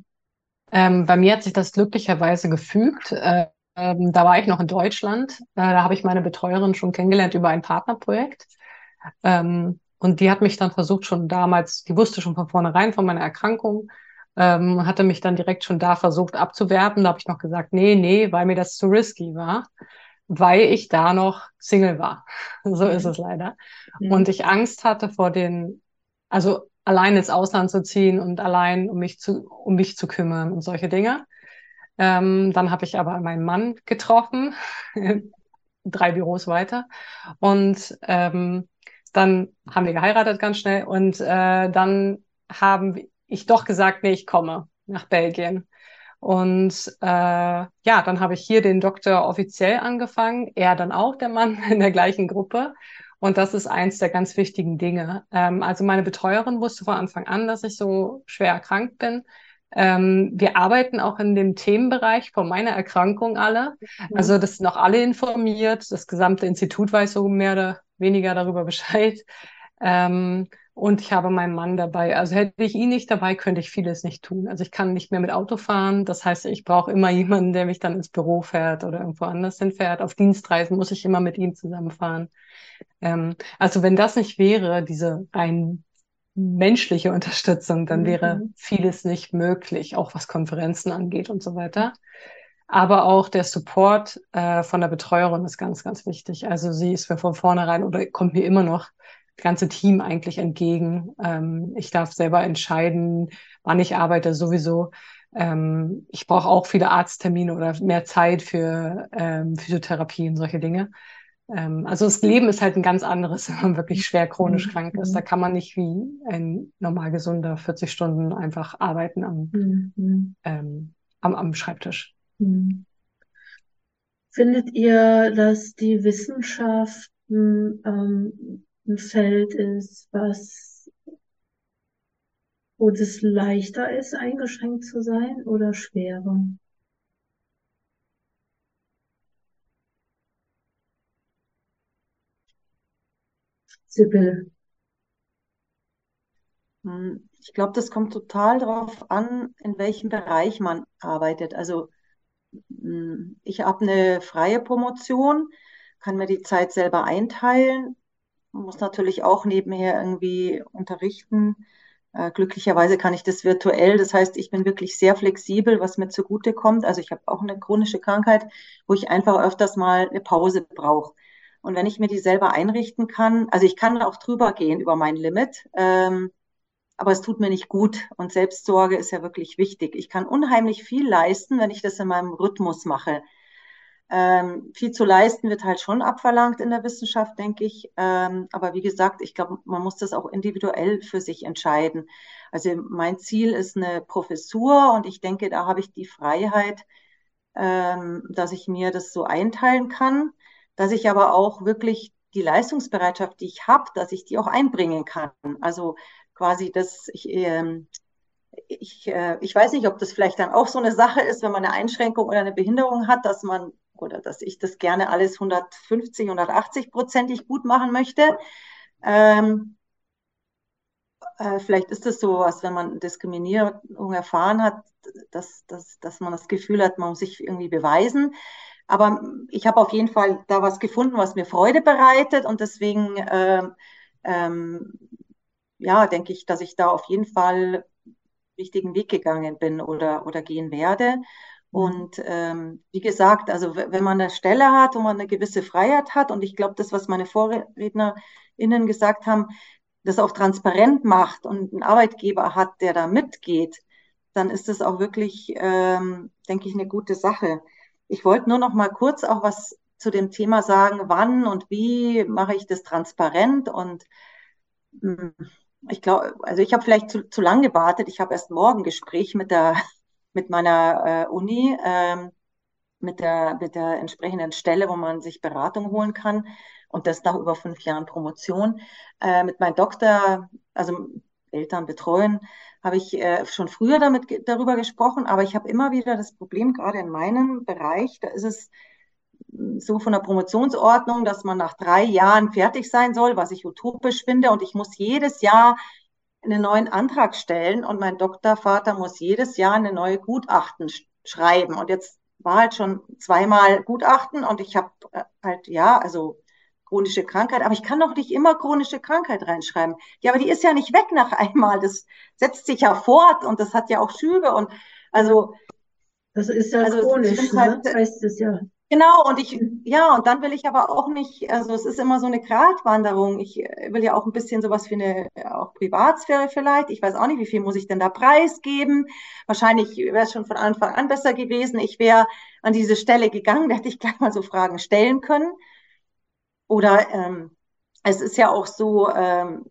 Ähm, bei mir hat sich das glücklicherweise gefügt. Äh, ähm, da war ich noch in Deutschland. Äh, da habe ich meine Betreuerin schon kennengelernt über ein Partnerprojekt. Ähm, und die hat mich dann versucht, schon damals, die wusste schon von vornherein von meiner Erkrankung, ähm, hatte mich dann direkt schon da versucht abzuwerben. Da habe ich noch gesagt, nee, nee, weil mir das zu risky war, weil ich da noch Single war. So ist Mhm. es leider. Mhm. Und ich Angst hatte vor den, also allein ins Ausland zu ziehen und allein um mich zu, um mich zu kümmern und solche Dinge. Ähm, dann habe ich aber meinen Mann getroffen, drei Büros weiter. Und ähm, dann haben wir geheiratet ganz schnell. Und äh, dann haben ich doch gesagt, nee, ich komme nach Belgien. Und äh, ja, dann habe ich hier den Doktor offiziell angefangen, er dann auch, der Mann in der gleichen Gruppe. Und das ist eins der ganz wichtigen Dinge. Ähm, also meine Betreuerin wusste von Anfang an, dass ich so schwer erkrankt bin. Ähm, wir arbeiten auch in dem Themenbereich von meiner Erkrankung alle. Also das sind auch alle informiert. Das gesamte Institut weiß so mehr oder weniger darüber Bescheid. Ähm, und ich habe meinen Mann dabei. Also hätte ich ihn nicht dabei, könnte ich vieles nicht tun. Also ich kann nicht mehr mit Auto fahren. Das heißt, ich brauche immer jemanden, der mich dann ins Büro fährt oder irgendwo anders hinfährt. Auf Dienstreisen muss ich immer mit ihm zusammenfahren. Ähm, also wenn das nicht wäre, diese rein menschliche Unterstützung, dann wäre Mhm. vieles nicht möglich, auch was Konferenzen angeht und so weiter. Aber auch der Support äh, von der Betreuerin ist ganz, ganz wichtig. Also sie ist mir von vornherein oder kommt mir immer noch das ganze Team eigentlich entgegen. Ähm, ich darf selber entscheiden, wann ich arbeite, sowieso. Ähm, ich brauche auch viele Arzttermine oder mehr Zeit für ähm, Physiotherapie und solche Dinge. Ähm, also das Leben ist halt ein ganz anderes, wenn man wirklich schwer chronisch Mhm. krank ist. Da kann man nicht wie ein normal gesunder 40 Stunden einfach arbeiten am, Mhm. ähm, am, am Schreibtisch. Mhm. Findet ihr, dass die Wissenschaften ähm, ein Feld ist, was, wo es leichter ist, eingeschränkt zu sein oder schwerer? Sibylle. Hm, Ich glaube, das kommt total darauf an, in welchem Bereich man arbeitet. Also hm, ich habe eine freie Promotion, kann mir die Zeit selber einteilen, muss natürlich auch nebenher irgendwie unterrichten. Äh, glücklicherweise kann ich das virtuell. Das heißt, ich bin wirklich sehr flexibel, was mir zugute kommt. Also ich habe auch eine chronische Krankheit, wo ich einfach öfters mal eine Pause brauche. Und wenn ich mir die selber einrichten kann, also ich kann auch drüber gehen über mein Limit, ähm, aber es tut mir nicht gut. Und Selbstsorge ist ja wirklich wichtig. Ich kann unheimlich viel leisten, wenn ich das in meinem Rhythmus mache. Ähm, viel zu leisten wird halt schon abverlangt in der Wissenschaft, denke ich. Ähm, aber wie gesagt, ich glaube, man muss das auch individuell für sich entscheiden. Also mein Ziel ist eine Professur und ich denke, da habe ich die Freiheit, ähm, dass ich mir das so einteilen kann, dass ich aber auch wirklich die Leistungsbereitschaft, die ich habe, dass ich die auch einbringen kann. Also quasi das, ich, ähm, ich, äh, ich weiß nicht, ob das vielleicht dann auch so eine Sache ist, wenn man eine Einschränkung oder eine Behinderung hat, dass man oder dass ich das gerne alles 150, 180 prozentig gut machen möchte. Ähm, äh, vielleicht ist es so was, wenn man Diskriminierung erfahren hat, dass, dass, dass man das Gefühl hat, man muss sich irgendwie beweisen. Aber ich habe auf jeden Fall da was gefunden, was mir Freude bereitet und deswegen ähm, ähm, ja, denke ich, dass ich da auf jeden Fall richtigen Weg gegangen bin oder, oder gehen werde. Mhm. Und ähm, wie gesagt, also wenn man eine Stelle hat, wo man eine gewisse Freiheit hat, und ich glaube, das, was meine VorrednerInnen gesagt haben, das auch transparent macht und einen Arbeitgeber hat, der da mitgeht, dann ist das auch wirklich, ähm, denke ich, eine gute Sache. Ich wollte nur noch mal kurz auch was zu dem Thema sagen, wann und wie mache ich das transparent und hm, ich glaube, also ich habe vielleicht zu, zu lang gewartet. Ich habe erst morgen Gespräch mit der mit meiner äh, Uni, ähm, mit der mit der entsprechenden Stelle, wo man sich Beratung holen kann und das nach über fünf Jahren Promotion. Äh, mit meinem Doktor, also Eltern betreuen, habe ich äh, schon früher damit darüber gesprochen, aber ich habe immer wieder das Problem, gerade in meinem Bereich, da ist es so von der Promotionsordnung, dass man nach drei Jahren fertig sein soll, was ich utopisch finde. Und ich muss jedes Jahr einen neuen Antrag stellen und mein Doktorvater muss jedes Jahr eine neue Gutachten schreiben. Und jetzt war halt schon zweimal Gutachten und ich habe äh, halt, ja, also chronische Krankheit, aber ich kann doch nicht immer chronische Krankheit reinschreiben. Ja, aber die ist ja nicht weg nach einmal. Das setzt sich ja fort und das hat ja auch Schübe und also. Das ist ja also chronisch, ne? halt, heißt es ja. Genau, und ich, ja, und dann will ich aber auch nicht, also es ist immer so eine Gratwanderung. Ich äh, will ja auch ein bisschen sowas wie eine auch Privatsphäre vielleicht. Ich weiß auch nicht, wie viel muss ich denn da preisgeben. Wahrscheinlich wäre es schon von Anfang an besser gewesen. Ich wäre an diese Stelle gegangen, da hätte ich gleich mal so Fragen stellen können. Oder ähm, es ist ja auch so, ähm,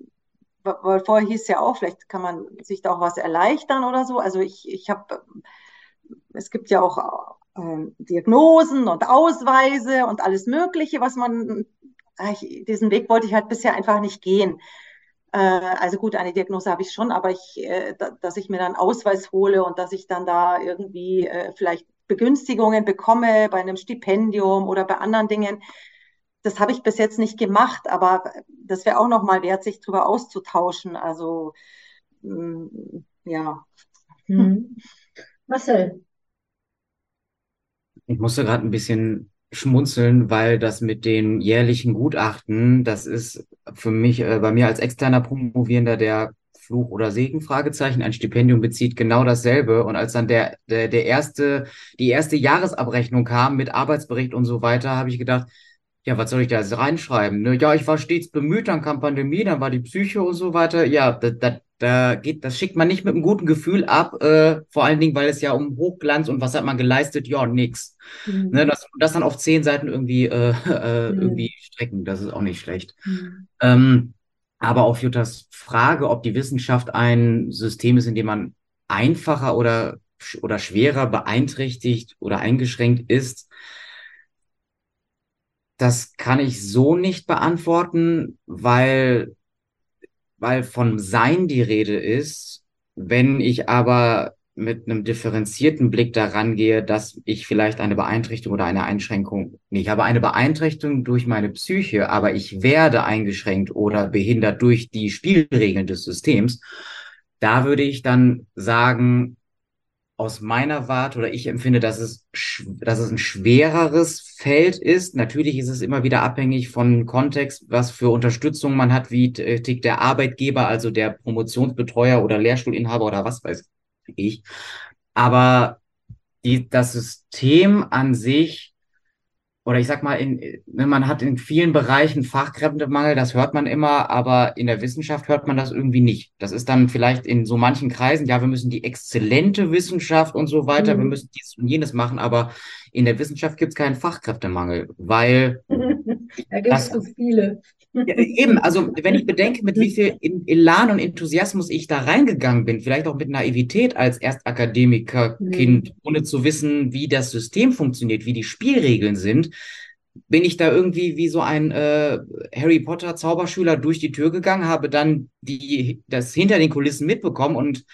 weil vorher hieß es ja auch, vielleicht kann man sich da auch was erleichtern oder so. Also ich, ich habe, es gibt ja auch äh, Diagnosen und Ausweise und alles Mögliche, was man, ich, diesen Weg wollte ich halt bisher einfach nicht gehen. Äh, also gut, eine Diagnose habe ich schon, aber ich, äh, da, dass ich mir dann Ausweis hole und dass ich dann da irgendwie äh, vielleicht Begünstigungen bekomme bei einem Stipendium oder bei anderen Dingen. Das habe ich bis jetzt nicht gemacht, aber das wäre auch noch mal wert, sich darüber auszutauschen. Also mm, ja. Hm. Marcel, ich musste gerade ein bisschen schmunzeln, weil das mit den jährlichen Gutachten, das ist für mich, äh, bei mir als externer Promovierender, der Fluch oder Segen, Fragezeichen, ein Stipendium bezieht, genau dasselbe. Und als dann der, der, der erste, die erste Jahresabrechnung kam mit Arbeitsbericht und so weiter, habe ich gedacht, ja, was soll ich da jetzt reinschreiben? Ne? Ja, ich war stets bemüht, dann kam Pandemie, dann war die Psyche und so weiter. Ja, da, da, da geht, das schickt man nicht mit einem guten Gefühl ab, äh, vor allen Dingen, weil es ja um Hochglanz und was hat man geleistet? Ja, nix. Mhm. Ne, das, das dann auf zehn Seiten irgendwie, äh, äh, mhm. irgendwie strecken, das ist auch nicht schlecht. Mhm. Ähm, aber auf Juttas Frage, ob die Wissenschaft ein System ist, in dem man einfacher oder, oder schwerer beeinträchtigt oder eingeschränkt ist, das kann ich so nicht beantworten, weil weil von Sein die Rede ist. Wenn ich aber mit einem differenzierten Blick daran gehe, dass ich vielleicht eine Beeinträchtigung oder eine Einschränkung, nee, ich habe eine Beeinträchtigung durch meine Psyche, aber ich werde eingeschränkt oder behindert durch die Spielregeln des Systems, da würde ich dann sagen, aus meiner Warte oder ich empfinde, dass es, dass es ein schwereres Feld ist. Natürlich ist es immer wieder abhängig von Kontext, was für Unterstützung man hat, wie äh, tickt der Arbeitgeber, also der Promotionsbetreuer oder Lehrstuhlinhaber oder was weiß ich. Aber die, das System an sich oder ich sag mal, in, ne, man hat in vielen Bereichen Fachkräftemangel, das hört man immer, aber in der Wissenschaft hört man das irgendwie nicht. Das ist dann vielleicht in so manchen Kreisen, ja, wir müssen die exzellente Wissenschaft und so weiter, mhm. wir müssen dies und jenes machen, aber in der Wissenschaft gibt es keinen Fachkräftemangel, weil da gibt es so viele. Ja, eben, also wenn ich bedenke, mit wie viel Elan und Enthusiasmus ich da reingegangen bin, vielleicht auch mit Naivität als Erstakademiker-Kind, mhm. ohne zu wissen, wie das System funktioniert, wie die Spielregeln sind, bin ich da irgendwie wie so ein äh, Harry Potter Zauberschüler durch die Tür gegangen, habe dann die das hinter den Kulissen mitbekommen und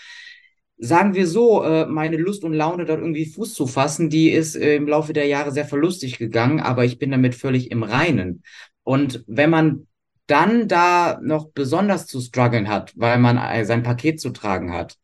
sagen wir so, äh, meine Lust und Laune dort irgendwie Fuß zu fassen, die ist äh, im Laufe der Jahre sehr verlustig gegangen, aber ich bin damit völlig im Reinen. Und wenn man dann da noch besonders zu strugglen hat, weil man sein Paket zu tragen hat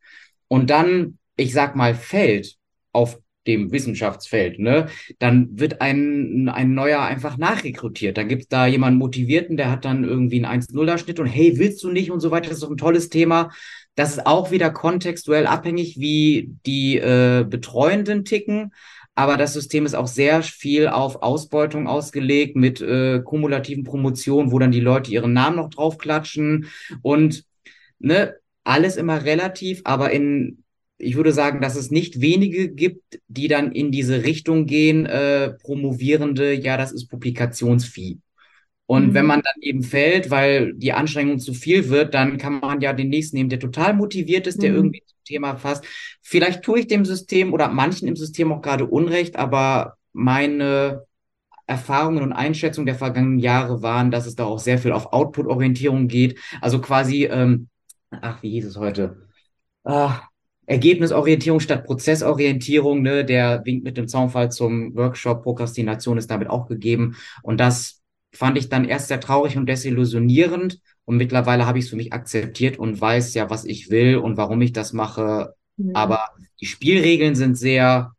und dann, ich sag mal, fällt auf dem Wissenschaftsfeld, ne, dann wird ein, ein neuer einfach nachrekrutiert. Da gibt's da jemanden Motivierten, der hat dann irgendwie einen 1-0er-Schnitt und hey, willst du nicht und so weiter, das ist doch ein tolles Thema. Das ist auch wieder kontextuell abhängig, wie die äh, Betreuenden ticken. Aber das System ist auch sehr viel auf Ausbeutung ausgelegt mit äh, kumulativen Promotionen, wo dann die Leute ihren Namen noch draufklatschen und ne, alles immer relativ, aber in ich würde sagen, dass es nicht wenige gibt, die dann in diese Richtung gehen, äh, promovierende, ja, das ist Publikationsvieh. Und mhm. wenn man dann eben fällt, weil die Anstrengung zu viel wird, dann kann man ja den nächsten nehmen, der total motiviert ist, der mhm. irgendwie zum Thema fasst. Vielleicht tue ich dem System oder manchen im System auch gerade Unrecht, aber meine Erfahrungen und Einschätzungen der vergangenen Jahre waren, dass es da auch sehr viel auf Output-Orientierung geht. Also quasi, ähm, ach, wie hieß es heute? Ah, Ergebnisorientierung statt Prozessorientierung, ne, der winkt mit dem Zaunfall zum Workshop. Prokrastination ist damit auch gegeben. Und das fand ich dann erst sehr traurig und desillusionierend. Und mittlerweile habe ich es für mich akzeptiert und weiß ja, was ich will und warum ich das mache. Mhm. Aber die Spielregeln sind sehr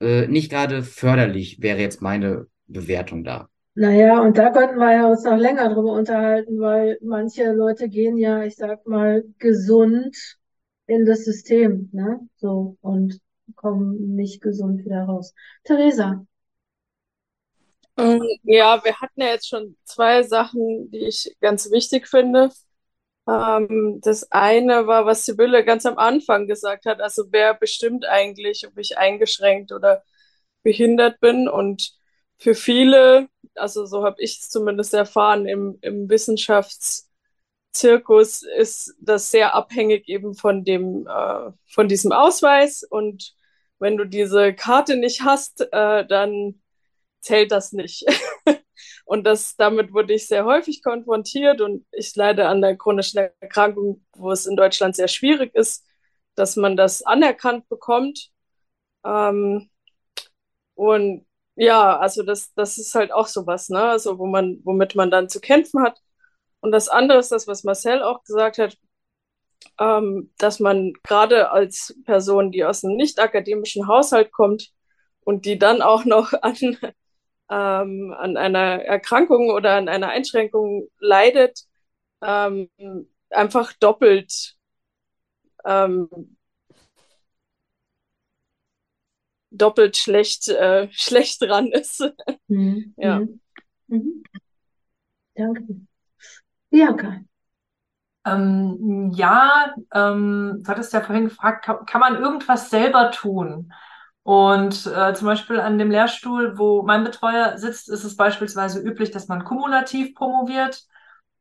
äh, nicht gerade förderlich, wäre jetzt meine Bewertung da. Naja, und da könnten wir ja uns noch länger drüber unterhalten, weil manche Leute gehen ja, ich sag mal, gesund in das System, ne? So, und kommen nicht gesund wieder raus. Theresa. Ähm, ja, wir hatten ja jetzt schon zwei Sachen, die ich ganz wichtig finde. Ähm, das eine war, was Sibylle ganz am Anfang gesagt hat, also wer bestimmt eigentlich, ob ich eingeschränkt oder behindert bin. Und für viele, also so habe ich es zumindest erfahren, im, im Wissenschafts- Zirkus ist das sehr abhängig eben von dem, äh, von diesem Ausweis. Und wenn du diese Karte nicht hast, äh, dann zählt das nicht. und das, damit wurde ich sehr häufig konfrontiert und ich leide an der chronischen Erkrankung, wo es in Deutschland sehr schwierig ist, dass man das anerkannt bekommt. Ähm, und ja, also das, das ist halt auch sowas, ne? Also wo man, womit man dann zu kämpfen hat. Und das andere ist das, was Marcel auch gesagt hat, ähm, dass man gerade als Person, die aus einem nicht akademischen Haushalt kommt und die dann auch noch an, ähm, an einer Erkrankung oder an einer Einschränkung leidet, ähm, einfach doppelt ähm, doppelt schlecht, äh, schlecht dran ist. Mhm. ja. Mhm. mhm. Danke. Bianca. Ähm, ja, ähm, du hattest ja vorhin gefragt, kann, kann man irgendwas selber tun? Und äh, zum Beispiel an dem Lehrstuhl, wo mein Betreuer sitzt, ist es beispielsweise üblich, dass man kumulativ promoviert.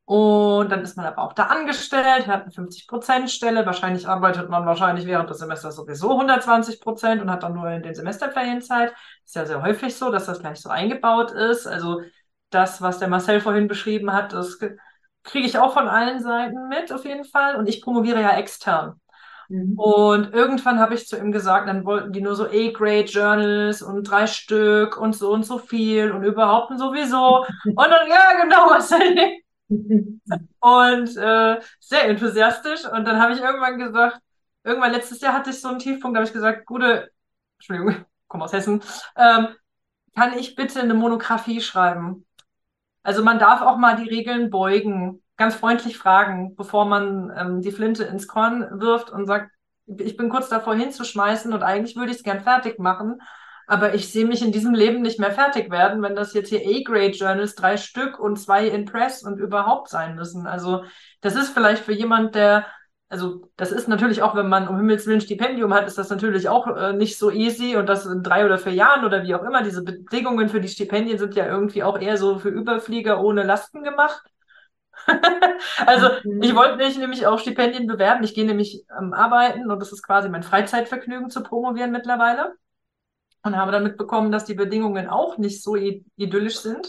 Und dann ist man aber auch da angestellt, hat eine 50-Prozent-Stelle. Wahrscheinlich arbeitet man wahrscheinlich während des Semesters sowieso 120 Prozent und hat dann nur in den Semesterferienzeit. Ist ja sehr häufig so, dass das gleich so eingebaut ist. Also das, was der Marcel vorhin beschrieben hat, das kriege ich auch von allen Seiten mit, auf jeden Fall. Und ich promoviere ja extern. Mhm. Und irgendwann habe ich zu ihm gesagt, dann wollten die nur so A-Grade Journals und drei Stück und so und so viel und überhaupt und sowieso. Und dann, ja, genau, was Und äh, sehr enthusiastisch. Und dann habe ich irgendwann gesagt, irgendwann letztes Jahr hatte ich so einen Tiefpunkt, da habe ich gesagt, gute, Entschuldigung, komme aus Hessen, ähm, kann ich bitte eine Monographie schreiben? Also man darf auch mal die Regeln beugen, ganz freundlich fragen, bevor man ähm, die Flinte ins Korn wirft und sagt, ich bin kurz davor hinzuschmeißen und eigentlich würde ich es gern fertig machen, aber ich sehe mich in diesem Leben nicht mehr fertig werden, wenn das jetzt hier A-Grade-Journals drei Stück und zwei in Press und überhaupt sein müssen. Also das ist vielleicht für jemand, der also das ist natürlich auch, wenn man um Himmels Willen Stipendium hat, ist das natürlich auch äh, nicht so easy und das in drei oder vier Jahren oder wie auch immer. Diese Bedingungen für die Stipendien sind ja irgendwie auch eher so für Überflieger ohne Lasten gemacht. also mhm. ich wollte mich nämlich auch Stipendien bewerben. Ich gehe nämlich ähm, arbeiten und das ist quasi mein Freizeitvergnügen zu promovieren mittlerweile. Und habe dann mitbekommen, dass die Bedingungen auch nicht so idyllisch sind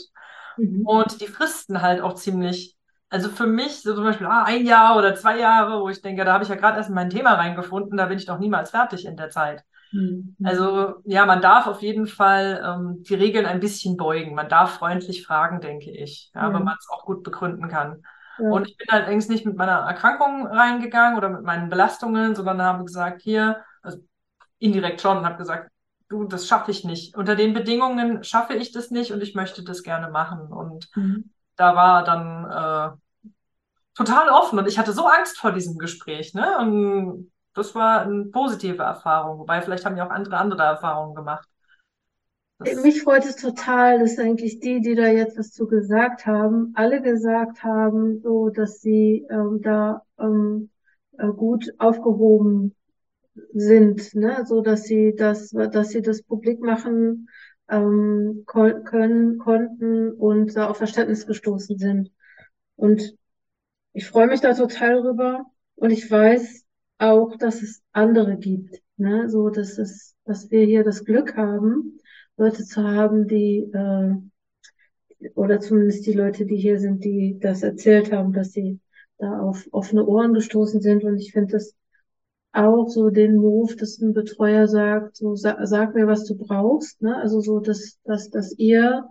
mhm. und die Fristen halt auch ziemlich also für mich, so zum Beispiel ah, ein Jahr oder zwei Jahre, wo ich denke, da habe ich ja gerade erst in mein Thema reingefunden, da bin ich doch niemals fertig in der Zeit. Mhm. Also ja, man darf auf jeden Fall ähm, die Regeln ein bisschen beugen. Man darf freundlich fragen, denke ich, ja, mhm. wenn man es auch gut begründen kann. Ja. Und ich bin allerdings nicht mit meiner Erkrankung reingegangen oder mit meinen Belastungen, sondern habe gesagt, hier, also indirekt schon, habe gesagt, du, das schaffe ich nicht. Unter den Bedingungen schaffe ich das nicht und ich möchte das gerne machen. Und mhm. da war dann äh, total offen und ich hatte so Angst vor diesem Gespräch. Ne? Und das war eine positive Erfahrung, wobei vielleicht haben ja auch andere andere Erfahrungen gemacht. Das Mich freut es total, dass eigentlich die, die da jetzt was zu gesagt haben, alle gesagt haben, so dass sie ähm, da ähm, äh, gut aufgehoben sind, ne? so dass sie das, dass sie das publik machen ähm, können, konnten und da auf Verständnis gestoßen sind. Und ich freue mich da total drüber und ich weiß auch, dass es andere gibt, ne? so dass es, dass wir hier das Glück haben, Leute zu haben, die äh, oder zumindest die Leute, die hier sind, die das erzählt haben, dass sie da auf offene Ohren gestoßen sind. Und ich finde das auch so den Move, dass ein Betreuer sagt, so sag, sag mir, was du brauchst. Ne? Also so, dass, dass, dass ihr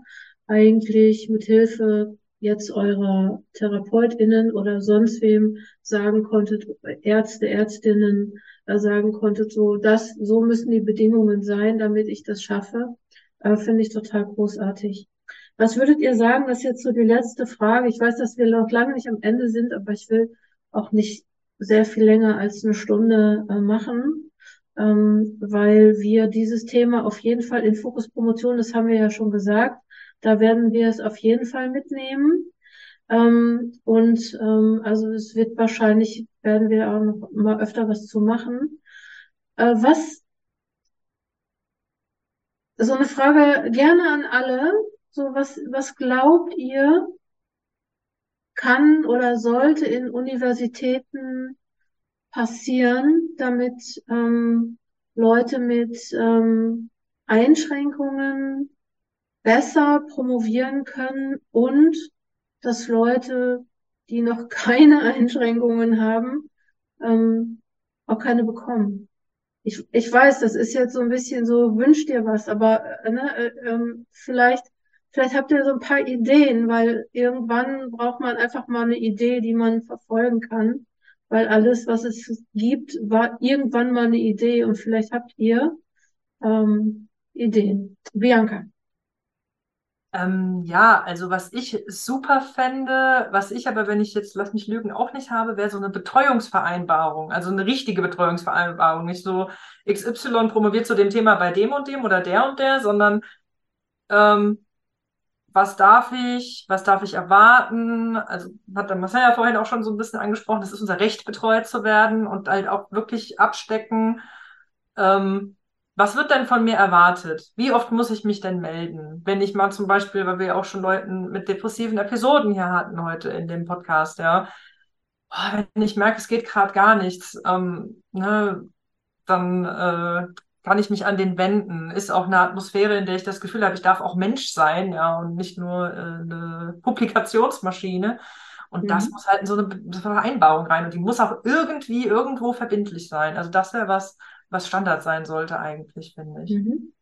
eigentlich mit Hilfe jetzt eurer TherapeutInnen oder sonst wem sagen konntet, Ärzte, Ärztinnen äh, sagen konntet, so das, so müssen die Bedingungen sein, damit ich das schaffe, äh, finde ich total großartig. Was würdet ihr sagen, das ist jetzt so die letzte Frage. Ich weiß, dass wir noch lange nicht am Ende sind, aber ich will auch nicht sehr viel länger als eine Stunde äh, machen, ähm, weil wir dieses Thema auf jeden Fall in Fokus Promotion, das haben wir ja schon gesagt, da werden wir es auf jeden Fall mitnehmen. Ähm, und ähm, also es wird wahrscheinlich, werden wir auch noch mal öfter was zu machen. Äh, was, so eine Frage gerne an alle, so was, was glaubt ihr, kann oder sollte in Universitäten passieren, damit ähm, Leute mit ähm, Einschränkungen besser promovieren können und dass Leute, die noch keine Einschränkungen haben, ähm, auch keine bekommen. Ich, ich weiß, das ist jetzt so ein bisschen so, wünscht dir was, aber äh, ne, äh, ähm, vielleicht Vielleicht habt ihr so ein paar Ideen, weil irgendwann braucht man einfach mal eine Idee, die man verfolgen kann. Weil alles, was es gibt, war irgendwann mal eine Idee und vielleicht habt ihr ähm, Ideen. Bianca. Ähm, ja, also was ich super fände, was ich aber, wenn ich jetzt, lass mich lügen, auch nicht habe, wäre so eine Betreuungsvereinbarung, also eine richtige Betreuungsvereinbarung. Nicht so XY promoviert zu dem Thema bei dem und dem oder der und der, sondern ähm, was darf ich, was darf ich erwarten? Also hat der Marcel ja vorhin auch schon so ein bisschen angesprochen, das ist unser Recht, betreut zu werden und halt auch wirklich abstecken. Ähm, was wird denn von mir erwartet? Wie oft muss ich mich denn melden? Wenn ich mal zum Beispiel, weil wir auch schon Leuten mit depressiven Episoden hier hatten heute in dem Podcast, ja, oh, wenn ich merke, es geht gerade gar nichts, ähm, ne, dann äh, kann ich mich an den wenden? Ist auch eine Atmosphäre, in der ich das Gefühl habe, ich darf auch Mensch sein, ja, und nicht nur äh, eine Publikationsmaschine. Und mhm. das muss halt in so eine Vereinbarung rein. Und die muss auch irgendwie irgendwo verbindlich sein. Also das wäre was, was Standard sein sollte eigentlich, finde ich. Mhm.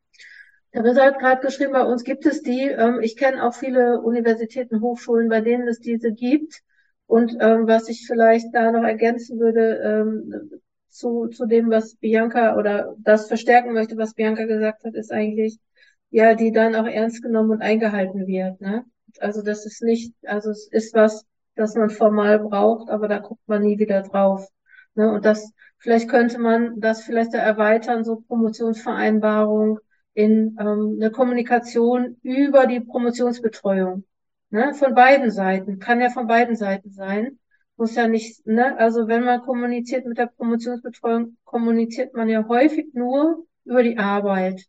Der Risa hat gerade geschrieben, bei uns gibt es die. Ähm, ich kenne auch viele Universitäten, Hochschulen, bei denen es diese gibt. Und ähm, was ich vielleicht da noch ergänzen würde, ähm, zu, zu dem, was Bianca oder das verstärken möchte, was Bianca gesagt hat, ist eigentlich, ja, die dann auch ernst genommen und eingehalten wird. Ne? Also das ist nicht, also es ist was, das man formal braucht, aber da guckt man nie wieder drauf. Ne? Und das, vielleicht könnte man das vielleicht erweitern, so Promotionsvereinbarung in ähm, eine Kommunikation über die Promotionsbetreuung. Ne? Von beiden Seiten, kann ja von beiden Seiten sein muss ja nicht, ne, also wenn man kommuniziert mit der Promotionsbetreuung, kommuniziert man ja häufig nur über die Arbeit.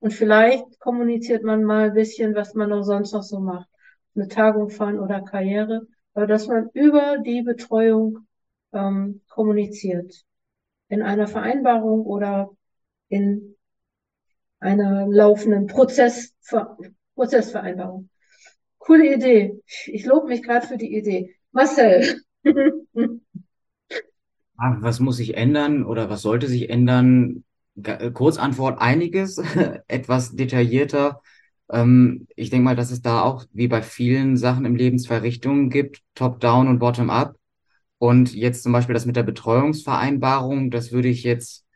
Und vielleicht kommuniziert man mal ein bisschen, was man noch sonst noch so macht. Eine Tagung fahren oder Karriere. Aber dass man über die Betreuung ähm, kommuniziert. In einer Vereinbarung oder in einer laufenden Prozess, Prozessvereinbarung. Coole Idee. Ich lobe mich gerade für die Idee. Marcel. Was muss sich ändern oder was sollte sich ändern? Kurzantwort einiges, etwas detaillierter. Ähm, ich denke mal, dass es da auch wie bei vielen Sachen im Leben zwei Richtungen gibt, Top-Down und Bottom-Up. Und jetzt zum Beispiel das mit der Betreuungsvereinbarung, das würde ich jetzt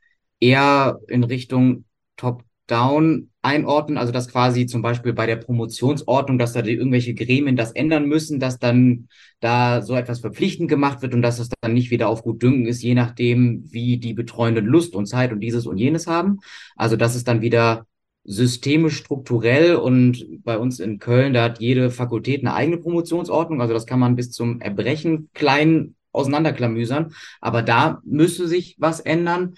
eher in Richtung Top top-down einordnen, also dass quasi zum Beispiel bei der Promotionsordnung, dass da irgendwelche Gremien das ändern müssen, dass dann da so etwas verpflichtend gemacht wird und dass es dann nicht wieder auf gut Düngen ist, je nachdem, wie die Betreuenden Lust und Zeit und dieses und jenes haben. Also dass es dann wieder systemisch strukturell und bei uns in Köln, da hat jede Fakultät eine eigene Promotionsordnung, also das kann man bis zum Erbrechen klein auseinanderklamüsern, aber da müsste sich was ändern.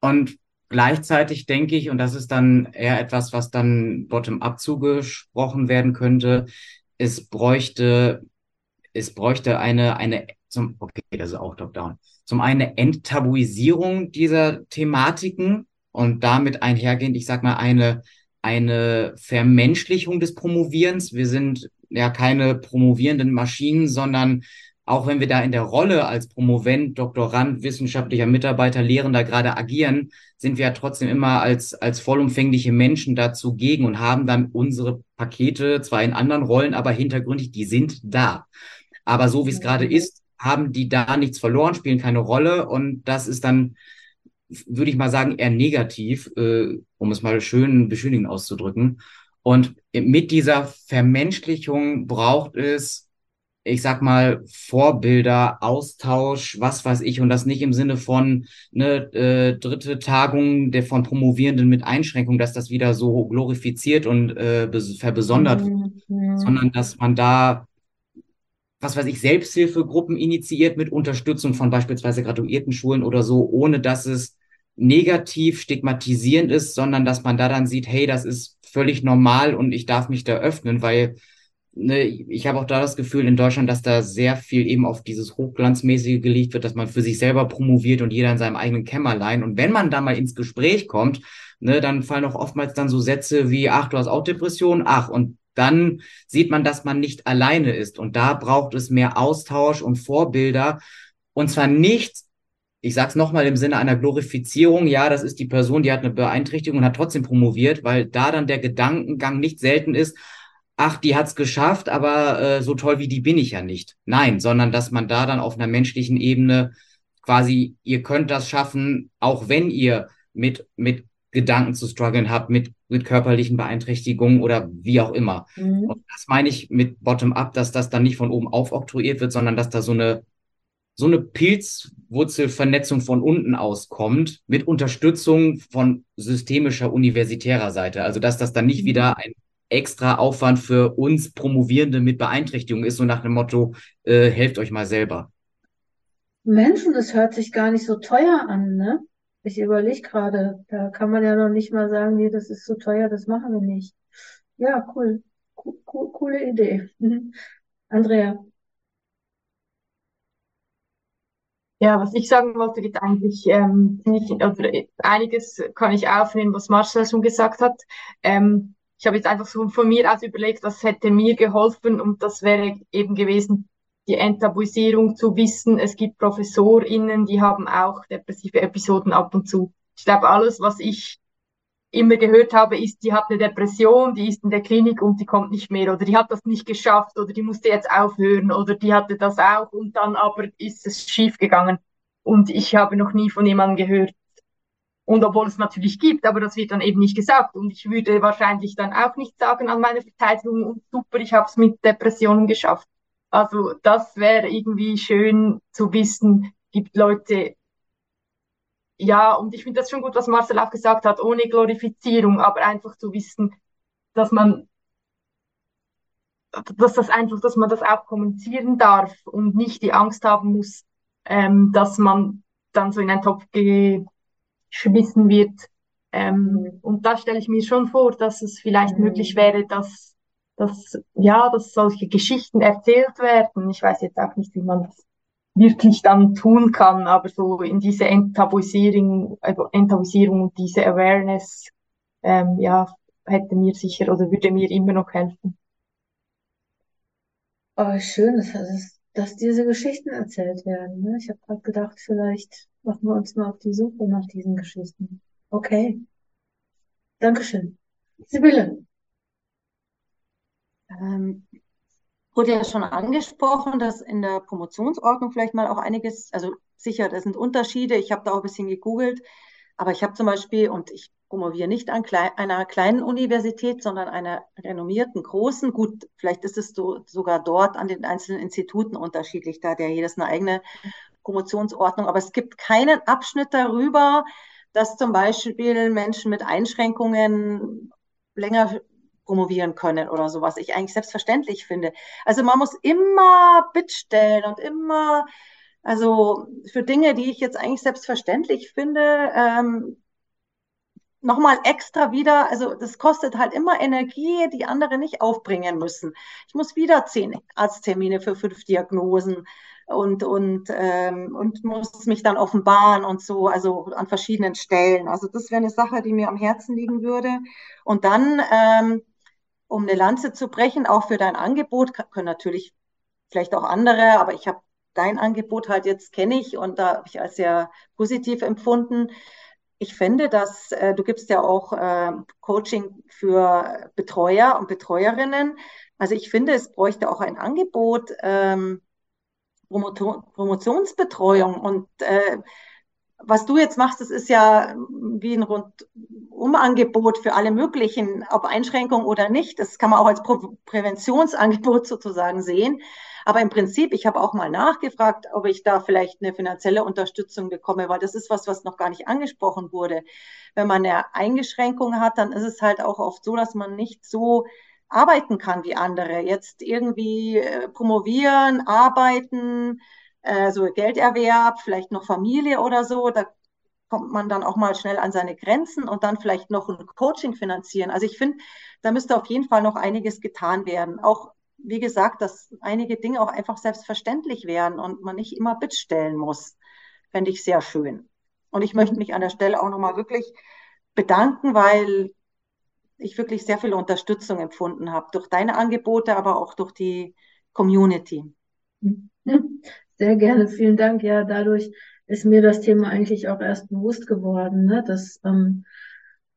Und gleichzeitig denke ich, und das ist dann eher etwas, was dann bottom-up zugesprochen werden könnte, es bräuchte, es bräuchte eine, eine, zum, okay, das ist auch top-down, zum einen Enttabuisierung dieser Thematiken und damit einhergehend, ich sag mal, eine, eine Vermenschlichung des Promovierens. Wir sind ja keine promovierenden Maschinen, sondern auch wenn wir da in der Rolle als Promovent, Doktorand, wissenschaftlicher Mitarbeiter, Lehrender gerade agieren, sind wir ja trotzdem immer als, als vollumfängliche Menschen dazu gegen und haben dann unsere Pakete, zwar in anderen Rollen, aber hintergründig, die sind da. Aber so wie es gerade ist, haben die da nichts verloren, spielen keine Rolle und das ist dann, würde ich mal sagen, eher negativ, äh, um es mal schön beschönigend auszudrücken. Und mit dieser Vermenschlichung braucht es ich sag mal, Vorbilder, Austausch, was weiß ich, und das nicht im Sinne von ne, äh, dritte Tagung der von Promovierenden mit Einschränkung, dass das wieder so glorifiziert und äh, verbesondert mhm. wird, sondern dass man da, was weiß ich, Selbsthilfegruppen initiiert mit Unterstützung von beispielsweise Graduiertenschulen oder so, ohne dass es negativ stigmatisierend ist, sondern dass man da dann sieht, hey, das ist völlig normal und ich darf mich da öffnen, weil ne, ich habe auch da das Gefühl in Deutschland, dass da sehr viel eben auf dieses Hochglanzmäßige gelegt wird, dass man für sich selber promoviert und jeder in seinem eigenen Kämmerlein. Und wenn man da mal ins Gespräch kommt, ne, dann fallen auch oftmals dann so Sätze wie, ach, du hast auch Depressionen, ach, und dann sieht man, dass man nicht alleine ist. Und da braucht es mehr Austausch und Vorbilder. Und zwar nicht, ich sag's nochmal im Sinne einer Glorifizierung, ja, das ist die Person, die hat eine Beeinträchtigung und hat trotzdem promoviert, weil da dann der Gedankengang nicht selten ist, ach, die hat's geschafft, aber äh, so toll wie die bin ich ja nicht. Nein, sondern dass man da dann auf einer menschlichen Ebene quasi, ihr könnt das schaffen, auch wenn ihr mit, mit Gedanken zu strugglen habt, mit, mit körperlichen Beeinträchtigungen oder wie auch immer. Mhm. Und das meine ich mit Bottom-up, dass das dann nicht von oben aufoktroyiert wird, sondern dass da so eine, so eine Pilzwurzelvernetzung von unten auskommt, mit Unterstützung von systemischer universitärer Seite. Also dass das dann nicht mhm. wieder ein extra Aufwand für uns Promovierende mit Beeinträchtigung ist, so nach dem Motto, äh, helft euch mal selber. Menschen, das hört sich gar nicht so teuer an, ne? Ich überlege gerade, da kann man ja noch nicht mal sagen, nee, das ist so teuer, das machen wir nicht. Ja, cool. Co co coole Idee. Andrea. Ja, was ich sagen wollte, geht eigentlich ähm, nicht, oder einiges kann ich aufnehmen, was Marcel schon gesagt hat. Ähm, ich habe jetzt einfach so von mir aus überlegt, was hätte mir geholfen und das wäre eben gewesen, die Enttabuisierung zu wissen. Es gibt ProfessorInnen, die haben auch depressive Episoden ab und zu. Ich glaube, alles, was ich immer gehört habe, ist, die hat eine Depression, die ist in der Klinik und die kommt nicht mehr oder die hat das nicht geschafft oder die musste jetzt aufhören oder die hatte das auch und dann aber ist es schief gegangen. Und ich habe noch nie von jemandem gehört, und obwohl es natürlich gibt, aber das wird dann eben nicht gesagt. Und ich würde wahrscheinlich dann auch nicht sagen an meiner Verteidigung, und super, ich habe es mit Depressionen geschafft. Also das wäre irgendwie schön zu wissen, gibt Leute, ja, und ich finde das schon gut, was Marcel auch gesagt hat, ohne Glorifizierung, aber einfach zu wissen, dass man, dass das einfach, dass man das auch kommunizieren darf und nicht die Angst haben muss, ähm, dass man dann so in einen Topf ge geschmissen wird. Ähm. Und da stelle ich mir schon vor, dass es vielleicht mhm. möglich wäre, dass, dass, ja, dass solche Geschichten erzählt werden. Ich weiß jetzt auch nicht, wie man das wirklich dann tun kann, aber so in diese Enttabuisierung, äh, Enttabuisierung und diese Awareness, ähm, ja, hätte mir sicher oder würde mir immer noch helfen. Aber schön, dass, dass diese Geschichten erzählt werden. Ne? Ich habe gerade gedacht, vielleicht machen wir uns mal auf die Suche nach diesen Geschichten. Okay. Dankeschön. Sibylle. Ähm, wurde ja schon angesprochen, dass in der Promotionsordnung vielleicht mal auch einiges, also sicher, das sind Unterschiede. Ich habe da auch ein bisschen gegoogelt, aber ich habe zum Beispiel, und ich promoviere nicht an klei einer kleinen Universität, sondern einer renommierten großen. Gut, vielleicht ist es so, sogar dort an den einzelnen Instituten unterschiedlich, da ja jedes eine eigene Promotionsordnung. Aber es gibt keinen Abschnitt darüber, dass zum Beispiel Menschen mit Einschränkungen länger promovieren können oder so, was ich eigentlich selbstverständlich finde. Also man muss immer bittstellen und immer, also für Dinge, die ich jetzt eigentlich selbstverständlich finde, ähm, nochmal extra wieder, also das kostet halt immer Energie, die andere nicht aufbringen müssen. Ich muss wieder zehn Arzttermine für fünf Diagnosen und, und, ähm, und muss mich dann offenbaren und so, also an verschiedenen Stellen. Also das wäre eine Sache, die mir am Herzen liegen würde. Und dann, ähm, um eine Lanze zu brechen, auch für dein Angebot, können natürlich vielleicht auch andere, aber ich habe dein Angebot halt jetzt kenne ich und da habe ich als sehr positiv empfunden. Ich finde, dass äh, du gibst ja auch äh, Coaching für Betreuer und Betreuerinnen. Also ich finde, es bräuchte auch ein Angebot, ähm, Promotionsbetreuung und äh, was du jetzt machst, das ist ja wie ein Rundumangebot für alle möglichen, ob Einschränkungen oder nicht. Das kann man auch als Präventionsangebot sozusagen sehen. Aber im Prinzip, ich habe auch mal nachgefragt, ob ich da vielleicht eine finanzielle Unterstützung bekomme, weil das ist was, was noch gar nicht angesprochen wurde. Wenn man eine Eingeschränkung hat, dann ist es halt auch oft so, dass man nicht so arbeiten kann wie andere. Jetzt irgendwie äh, promovieren, arbeiten, äh, so Gelderwerb, vielleicht noch Familie oder so, da kommt man dann auch mal schnell an seine Grenzen und dann vielleicht noch ein Coaching finanzieren. Also ich finde, da müsste auf jeden Fall noch einiges getan werden. Auch, wie gesagt, dass einige Dinge auch einfach selbstverständlich werden und man nicht immer bittstellen muss. Fände ich sehr schön. Und ich möchte mich an der Stelle auch nochmal wirklich bedanken, weil ich wirklich sehr viel Unterstützung empfunden habe durch deine Angebote, aber auch durch die Community. Sehr gerne, vielen Dank. Ja, dadurch ist mir das Thema eigentlich auch erst bewusst geworden, ne, dass ähm,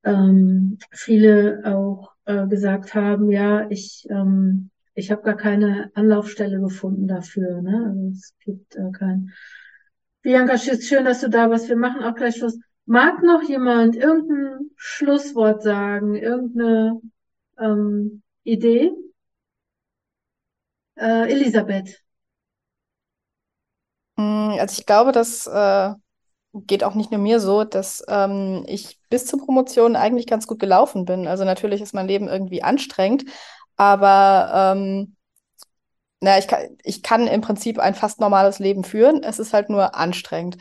ähm, viele auch äh, gesagt haben, ja, ich, ähm, ich habe gar keine Anlaufstelle gefunden dafür. Ne? Also es gibt äh, kein. Bianca, schön, dass du da bist. Wir machen auch gleich Schluss. Mag noch jemand irgendein Schlusswort sagen, irgendeine ähm, Idee? Äh, Elisabeth. Mm, also ich glaube, das äh, geht auch nicht nur mir so, dass ähm, ich bis zur Promotion eigentlich ganz gut gelaufen bin. Also natürlich ist mein Leben irgendwie anstrengend, aber ähm, na, ich kann, ich kann im Prinzip ein fast normales Leben führen. Es ist halt nur anstrengend.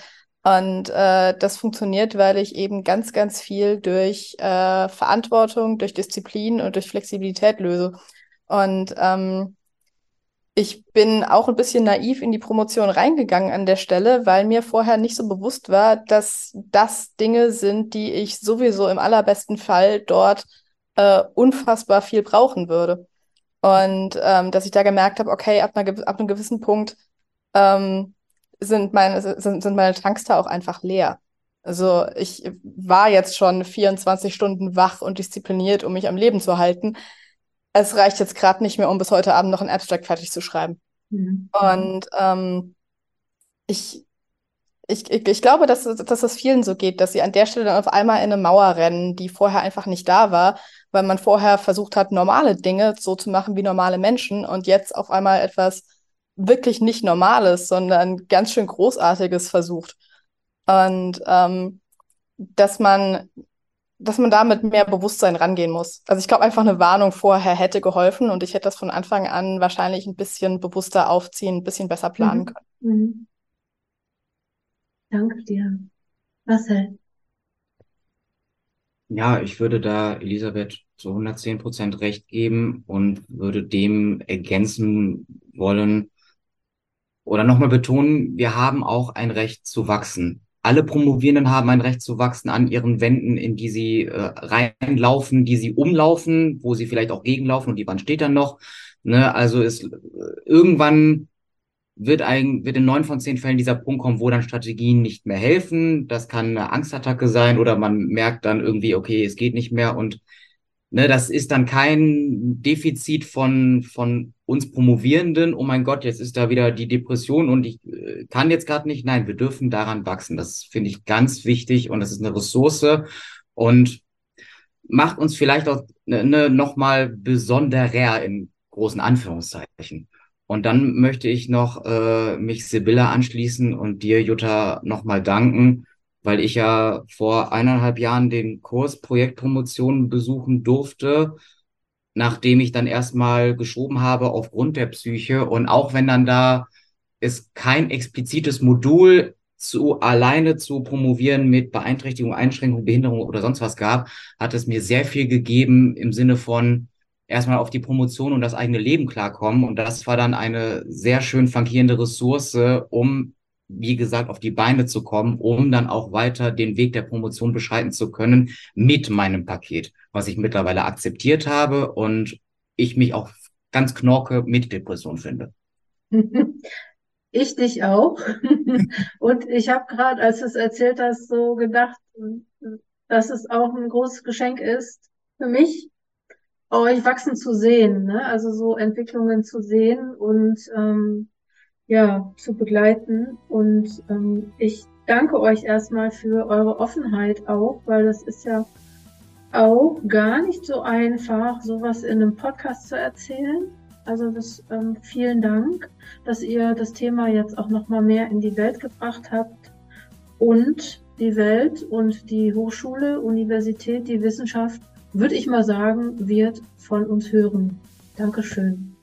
Und äh, das funktioniert, weil ich eben ganz, ganz viel durch äh, Verantwortung, durch Disziplin und durch Flexibilität löse. Und ähm, ich bin auch ein bisschen naiv in die Promotion reingegangen an der Stelle, weil mir vorher nicht so bewusst war, dass das Dinge sind, die ich sowieso im allerbesten Fall dort äh, unfassbar viel brauchen würde. Und ähm, dass ich da gemerkt habe, okay, ab, einer, ab einem gewissen Punkt ähm, sind meine, sind, sind meine Tanks da auch einfach leer. Also ich war jetzt schon 24 Stunden wach und diszipliniert, um mich am Leben zu halten. Es reicht jetzt gerade nicht mehr, um bis heute Abend noch ein Abstract fertig zu schreiben. Mhm. Und ähm, ich, ich, ich, ich glaube, dass, dass es vielen so geht, dass sie an der Stelle dann auf einmal in eine Mauer rennen, die vorher einfach nicht da war, weil man vorher versucht hat, normale Dinge so zu machen wie normale Menschen und jetzt auf einmal etwas wirklich nicht Normales, sondern ganz schön Großartiges versucht. Und ähm, dass man, dass man da mit mehr Bewusstsein rangehen muss. Also ich glaube, einfach eine Warnung vorher hätte geholfen und ich hätte das von Anfang an wahrscheinlich ein bisschen bewusster aufziehen, ein bisschen besser planen mhm. können. Mhm. Danke dir. Marcel. Ja, ich würde da Elisabeth zu 110 Prozent recht geben und würde dem ergänzen wollen, oder nochmal betonen, wir haben auch ein Recht zu wachsen. Alle Promovierenden haben ein Recht zu wachsen an ihren Wänden, in die sie äh, reinlaufen, die sie umlaufen, wo sie vielleicht auch gegenlaufen und die Wand steht dann noch. Ne? Also ist äh, irgendwann wird ein, wird in neun von zehn Fällen dieser Punkt kommen, wo dann Strategien nicht mehr helfen. Das kann eine Angstattacke sein oder man merkt dann irgendwie, okay, es geht nicht mehr und Ne, das ist dann kein Defizit von, von uns Promovierenden. Oh mein Gott, jetzt ist da wieder die Depression und ich äh, kann jetzt gerade nicht. Nein, wir dürfen daran wachsen. Das finde ich ganz wichtig und das ist eine Ressource. Und macht uns vielleicht auch ne, ne, nochmal besonderer in großen Anführungszeichen. Und dann möchte ich noch äh, mich Sibylla anschließen und dir, Jutta, nochmal danken, weil ich ja vor eineinhalb Jahren den Kurs Projektpromotion besuchen durfte, nachdem ich dann erstmal geschoben habe aufgrund der Psyche. Und auch wenn dann da es kein explizites Modul zu alleine zu promovieren mit Beeinträchtigung, Einschränkung, Behinderung oder sonst was gab, hat es mir sehr viel gegeben im Sinne von erstmal auf die Promotion und das eigene Leben klarkommen. Und das war dann eine sehr schön flankierende Ressource, um, wie gesagt, auf die Beine zu kommen, um dann auch weiter den Weg der Promotion beschreiten zu können mit meinem Paket, was ich mittlerweile akzeptiert habe und ich mich auch ganz knorke mit Depression finde. Ich dich auch. Und ich habe gerade, als du es erzählt hast, so gedacht, dass es auch ein großes Geschenk ist für mich, euch wachsen zu sehen, ne? Also so Entwicklungen zu sehen und ähm, ja, zu begleiten. Und ähm, ich danke euch erstmal für eure Offenheit auch, weil das ist ja auch gar nicht so einfach, sowas in einem Podcast zu erzählen. Also das, ähm, vielen Dank, dass ihr das Thema jetzt auch noch mal mehr in die Welt gebracht habt und die Welt und die Hochschule, Universität, die Wissenschaft, würde ich mal sagen, wird von uns hören. Dankeschön.